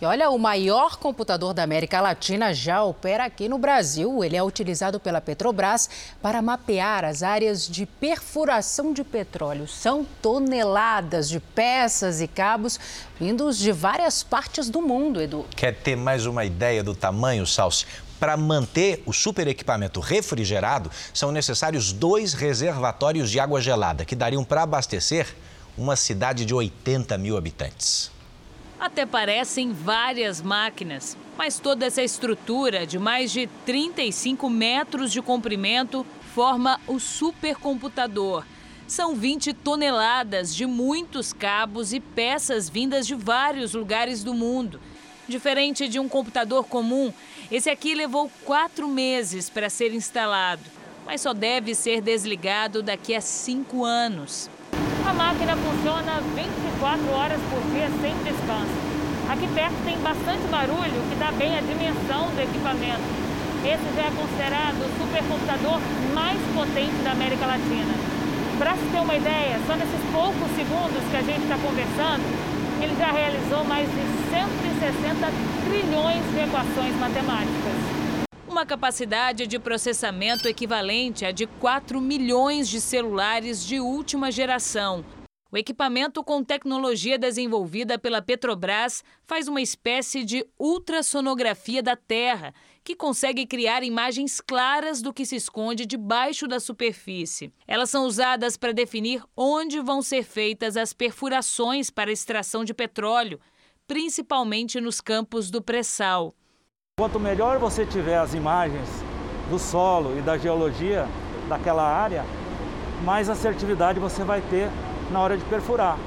E olha, o maior computador da América Latina já opera aqui no Brasil. Ele é utilizado pela Petrobras para mapear as áreas de perfuração de petróleo. São toneladas de peças e cabos vindos de várias partes do mundo, Edu. Quer ter mais uma ideia do tamanho, Salsi? Para manter o super equipamento refrigerado, são necessários dois reservatórios de água gelada, que dariam para abastecer uma cidade de 80 mil habitantes. Até parecem várias máquinas, mas toda essa estrutura de mais de 35 metros de comprimento forma o supercomputador. São 20 toneladas de muitos cabos e peças vindas de vários lugares do mundo. Diferente de um computador comum, esse aqui levou quatro meses para ser instalado, mas só deve ser desligado daqui a cinco anos. A máquina funciona 24 horas por dia sem descanso. Aqui perto tem bastante barulho que dá bem a dimensão do equipamento. Esse já é considerado o supercomputador mais potente da América Latina. Para se ter uma ideia, só nesses poucos segundos que a gente está conversando, ele já realizou mais de 160 trilhões de equações matemáticas. Uma capacidade de processamento equivalente a de 4 milhões de celulares de última geração. O equipamento com tecnologia desenvolvida pela Petrobras faz uma espécie de ultrassonografia da Terra, que consegue criar imagens claras do que se esconde debaixo da superfície. Elas são usadas para definir onde vão ser feitas as perfurações para extração de petróleo, principalmente nos campos do pré-sal. Quanto melhor você tiver as imagens do solo e da geologia daquela área, mais assertividade você vai ter na hora de perfurar.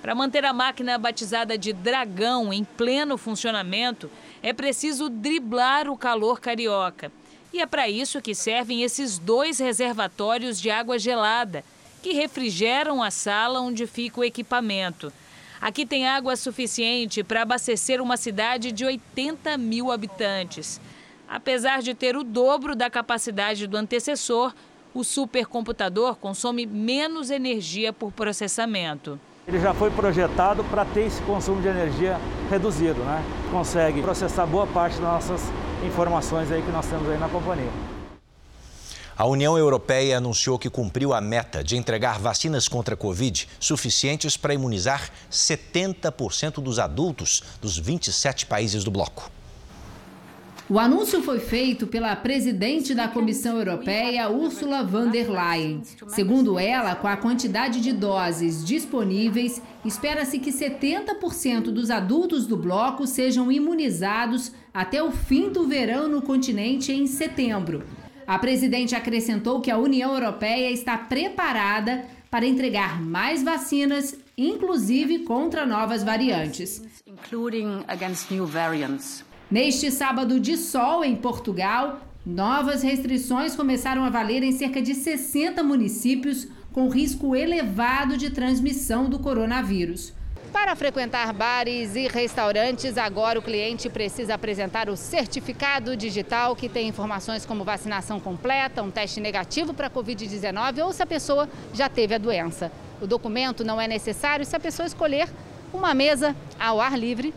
Para manter a máquina batizada de Dragão em pleno funcionamento, é preciso driblar o calor carioca. E é para isso que servem esses dois reservatórios de água gelada, que refrigeram a sala onde fica o equipamento. Aqui tem água suficiente para abastecer uma cidade de 80 mil habitantes. Apesar de ter o dobro da capacidade do antecessor, o supercomputador consome menos energia por processamento. Ele já foi projetado para ter esse consumo de energia reduzido, né? Consegue processar boa parte das nossas informações aí que nós temos aí na companhia. A União Europeia anunciou que cumpriu a meta de entregar vacinas contra a Covid suficientes para imunizar 70% dos adultos dos 27 países do bloco. O anúncio foi feito pela presidente da Comissão Europeia, Ursula von der Leyen. Segundo ela, com a quantidade de doses disponíveis, espera-se que 70% dos adultos do bloco sejam imunizados até o fim do verão no continente em setembro. A presidente acrescentou que a União Europeia está preparada para entregar mais vacinas, inclusive contra novas variantes. Neste sábado de sol em Portugal, novas restrições começaram a valer em cerca de 60 municípios com risco elevado de transmissão do coronavírus. Para frequentar bares e restaurantes, agora o cliente precisa apresentar o certificado digital que tem informações como vacinação completa, um teste negativo para a Covid-19 ou se a pessoa já teve a doença. O documento não é necessário se a pessoa escolher uma mesa ao ar livre,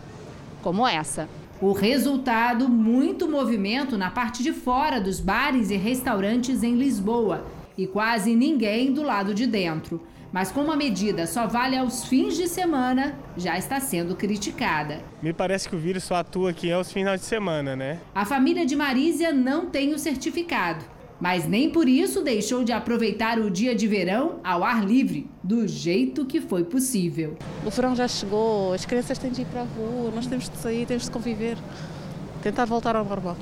como essa. O resultado: muito movimento na parte de fora dos bares e restaurantes em Lisboa e quase ninguém do lado de dentro. Mas como a medida só vale aos fins de semana, já está sendo criticada. Me parece que o vírus só atua aqui aos finais de semana, né? A família de Marísia não tem o certificado mas nem por isso deixou de aproveitar o dia de verão ao ar livre, do jeito que foi possível. O verão já chegou, as crianças têm de ir para a rua, nós temos de sair, temos de conviver, tentar voltar ao normal.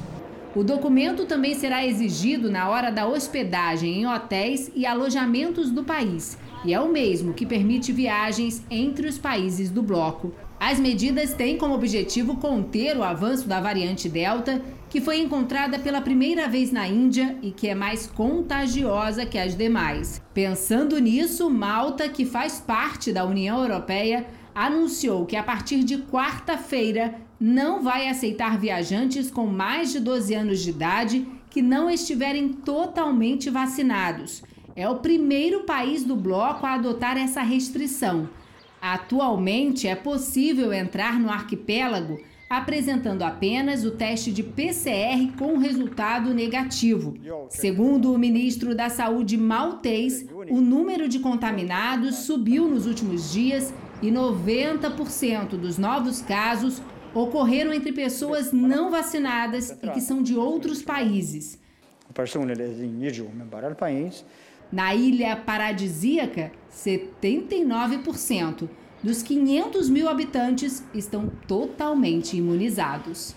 O documento também será exigido na hora da hospedagem em hotéis e alojamentos do país, e é o mesmo que permite viagens entre os países do bloco. As medidas têm como objetivo conter o avanço da variante Delta, que foi encontrada pela primeira vez na Índia e que é mais contagiosa que as demais. Pensando nisso, Malta, que faz parte da União Europeia, anunciou que a partir de quarta-feira não vai aceitar viajantes com mais de 12 anos de idade que não estiverem totalmente vacinados. É o primeiro país do bloco a adotar essa restrição. Atualmente é possível entrar no arquipélago apresentando apenas o teste de PCR com resultado negativo. Segundo o ministro da Saúde maltês, o número de contaminados subiu nos últimos dias e 90% dos novos casos ocorreram entre pessoas não vacinadas e que são de outros países. Na ilha paradisíaca, 79% dos 500 mil habitantes estão totalmente imunizados.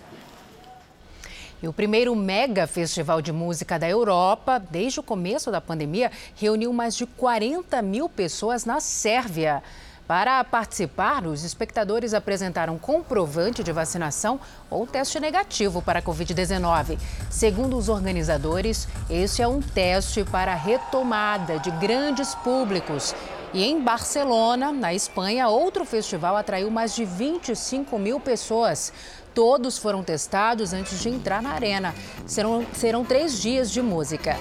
E o primeiro mega festival de música da Europa, desde o começo da pandemia, reuniu mais de 40 mil pessoas na Sérvia. Para participar, os espectadores apresentaram comprovante de vacinação ou teste negativo para a Covid-19. Segundo os organizadores, este é um teste para a retomada de grandes públicos E em Barcelona, na Espanha, outro festival atraiu mais de 25 mil pessoas. Todos foram testados antes de entrar na arena. Serão, serão três dias de música.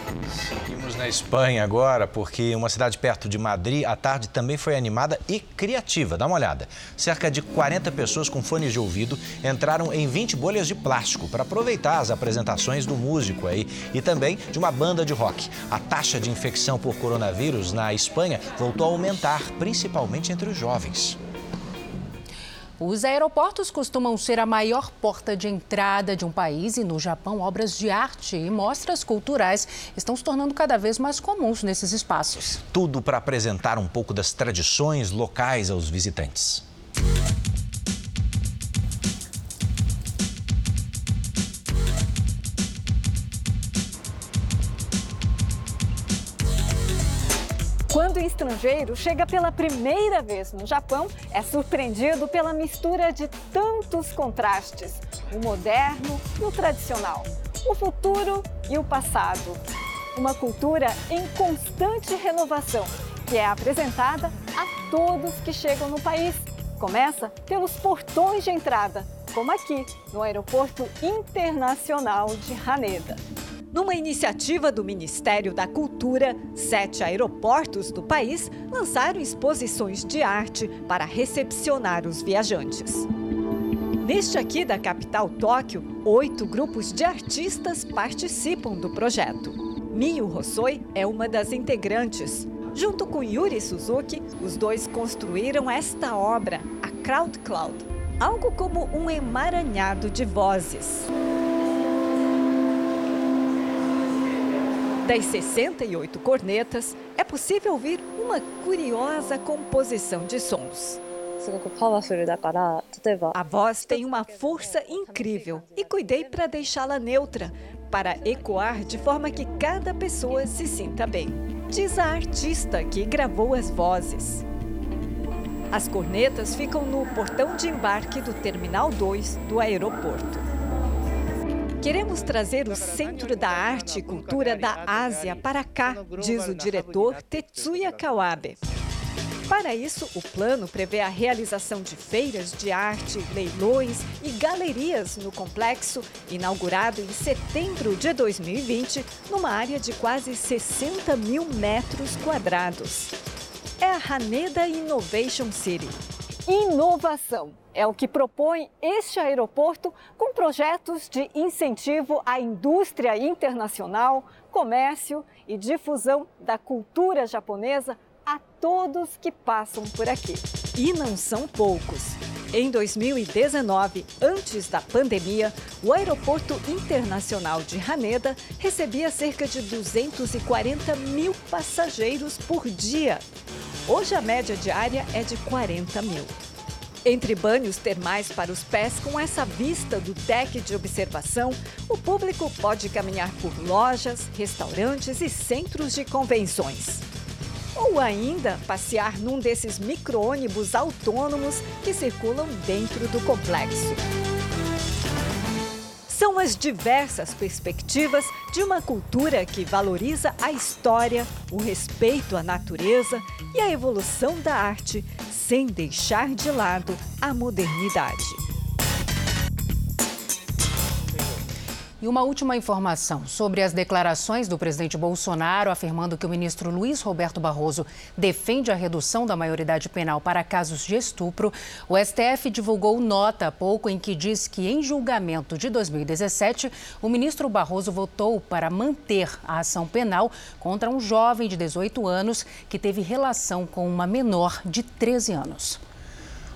Seguimos na Espanha agora, porque uma cidade perto de Madrid, a tarde também foi animada e criativa. Dá uma olhada. Cerca de 40 pessoas com fones de ouvido entraram em 20 bolhas de plástico para aproveitar as apresentações do músico aí e também de uma banda de rock. A taxa de infecção por coronavírus na Espanha voltou a aumentar, principalmente entre os jovens. Os aeroportos costumam ser a maior porta de entrada de um país e no Japão, obras de arte e mostras culturais estão se tornando cada vez mais comuns nesses espaços. Tudo para apresentar um pouco das tradições locais aos visitantes. Estrangeiro chega pela primeira vez no Japão, é surpreendido pela mistura de tantos contrastes: o moderno e o tradicional, o futuro e o passado. Uma cultura em constante renovação, que é apresentada a todos que chegam no país. Começa pelos portões de entrada, como aqui, no Aeroporto Internacional de Haneda. Numa iniciativa do Ministério da Cultura, sete aeroportos do país lançaram exposições de arte para recepcionar os viajantes. Neste aqui da capital Tóquio, oito grupos de artistas participam do projeto. Miyu Hossoi é uma das integrantes. Junto com Yuri Suzuki, os dois construíram esta obra, a Crowd Cloud, algo como um emaranhado de vozes. Das 68 cornetas, é possível ouvir uma curiosa composição de sons. A voz tem uma força incrível e cuidei para deixá-la neutra, para ecoar de forma que cada pessoa se sinta bem. Diz a artista que gravou as vozes. As cornetas ficam no portão de embarque do Terminal 2 do aeroporto. Queremos trazer o Centro da Arte e Cultura da Ásia para cá, diz o diretor Tetsuya Kawabe. Para isso, o plano prevê a realização de feiras de arte, leilões e galerias no complexo, inaugurado em setembro de 2020, numa área de quase 60 mil metros quadrados. É a Haneda Innovation City. Inovação é o que propõe este aeroporto com projetos de incentivo à indústria internacional, comércio e difusão da cultura japonesa a todos que passam por aqui. E não são poucos. Em 2019, antes da pandemia, o Aeroporto Internacional de Haneda recebia cerca de 240 mil passageiros por dia. Hoje a média diária é de 40 mil. Entre banhos termais para os pés com essa vista do deck de observação, o público pode caminhar por lojas, restaurantes e centros de convenções. Ou ainda passear num desses micro-ônibus autônomos que circulam dentro do complexo. São as diversas perspectivas de uma cultura que valoriza a história, o respeito à natureza e a evolução da arte, sem deixar de lado a modernidade. E uma última informação sobre as declarações do presidente Bolsonaro afirmando que o ministro Luiz Roberto Barroso defende a redução da maioridade penal para casos de estupro. O STF divulgou nota há pouco em que diz que, em julgamento de 2017, o ministro Barroso votou para manter a ação penal contra um jovem de 18 anos que teve relação com uma menor de 13 anos.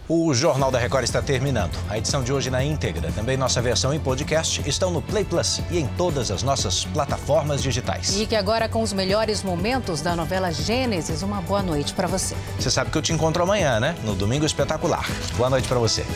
O Jornal da Record está terminando. A edição de hoje na íntegra, também nossa versão em podcast, estão no Play Plus e em todas as nossas plataformas digitais. E que agora, com os melhores momentos da novela Gênesis, uma boa noite para você. Você sabe que eu te encontro amanhã, né? No Domingo Espetacular. Boa noite para você.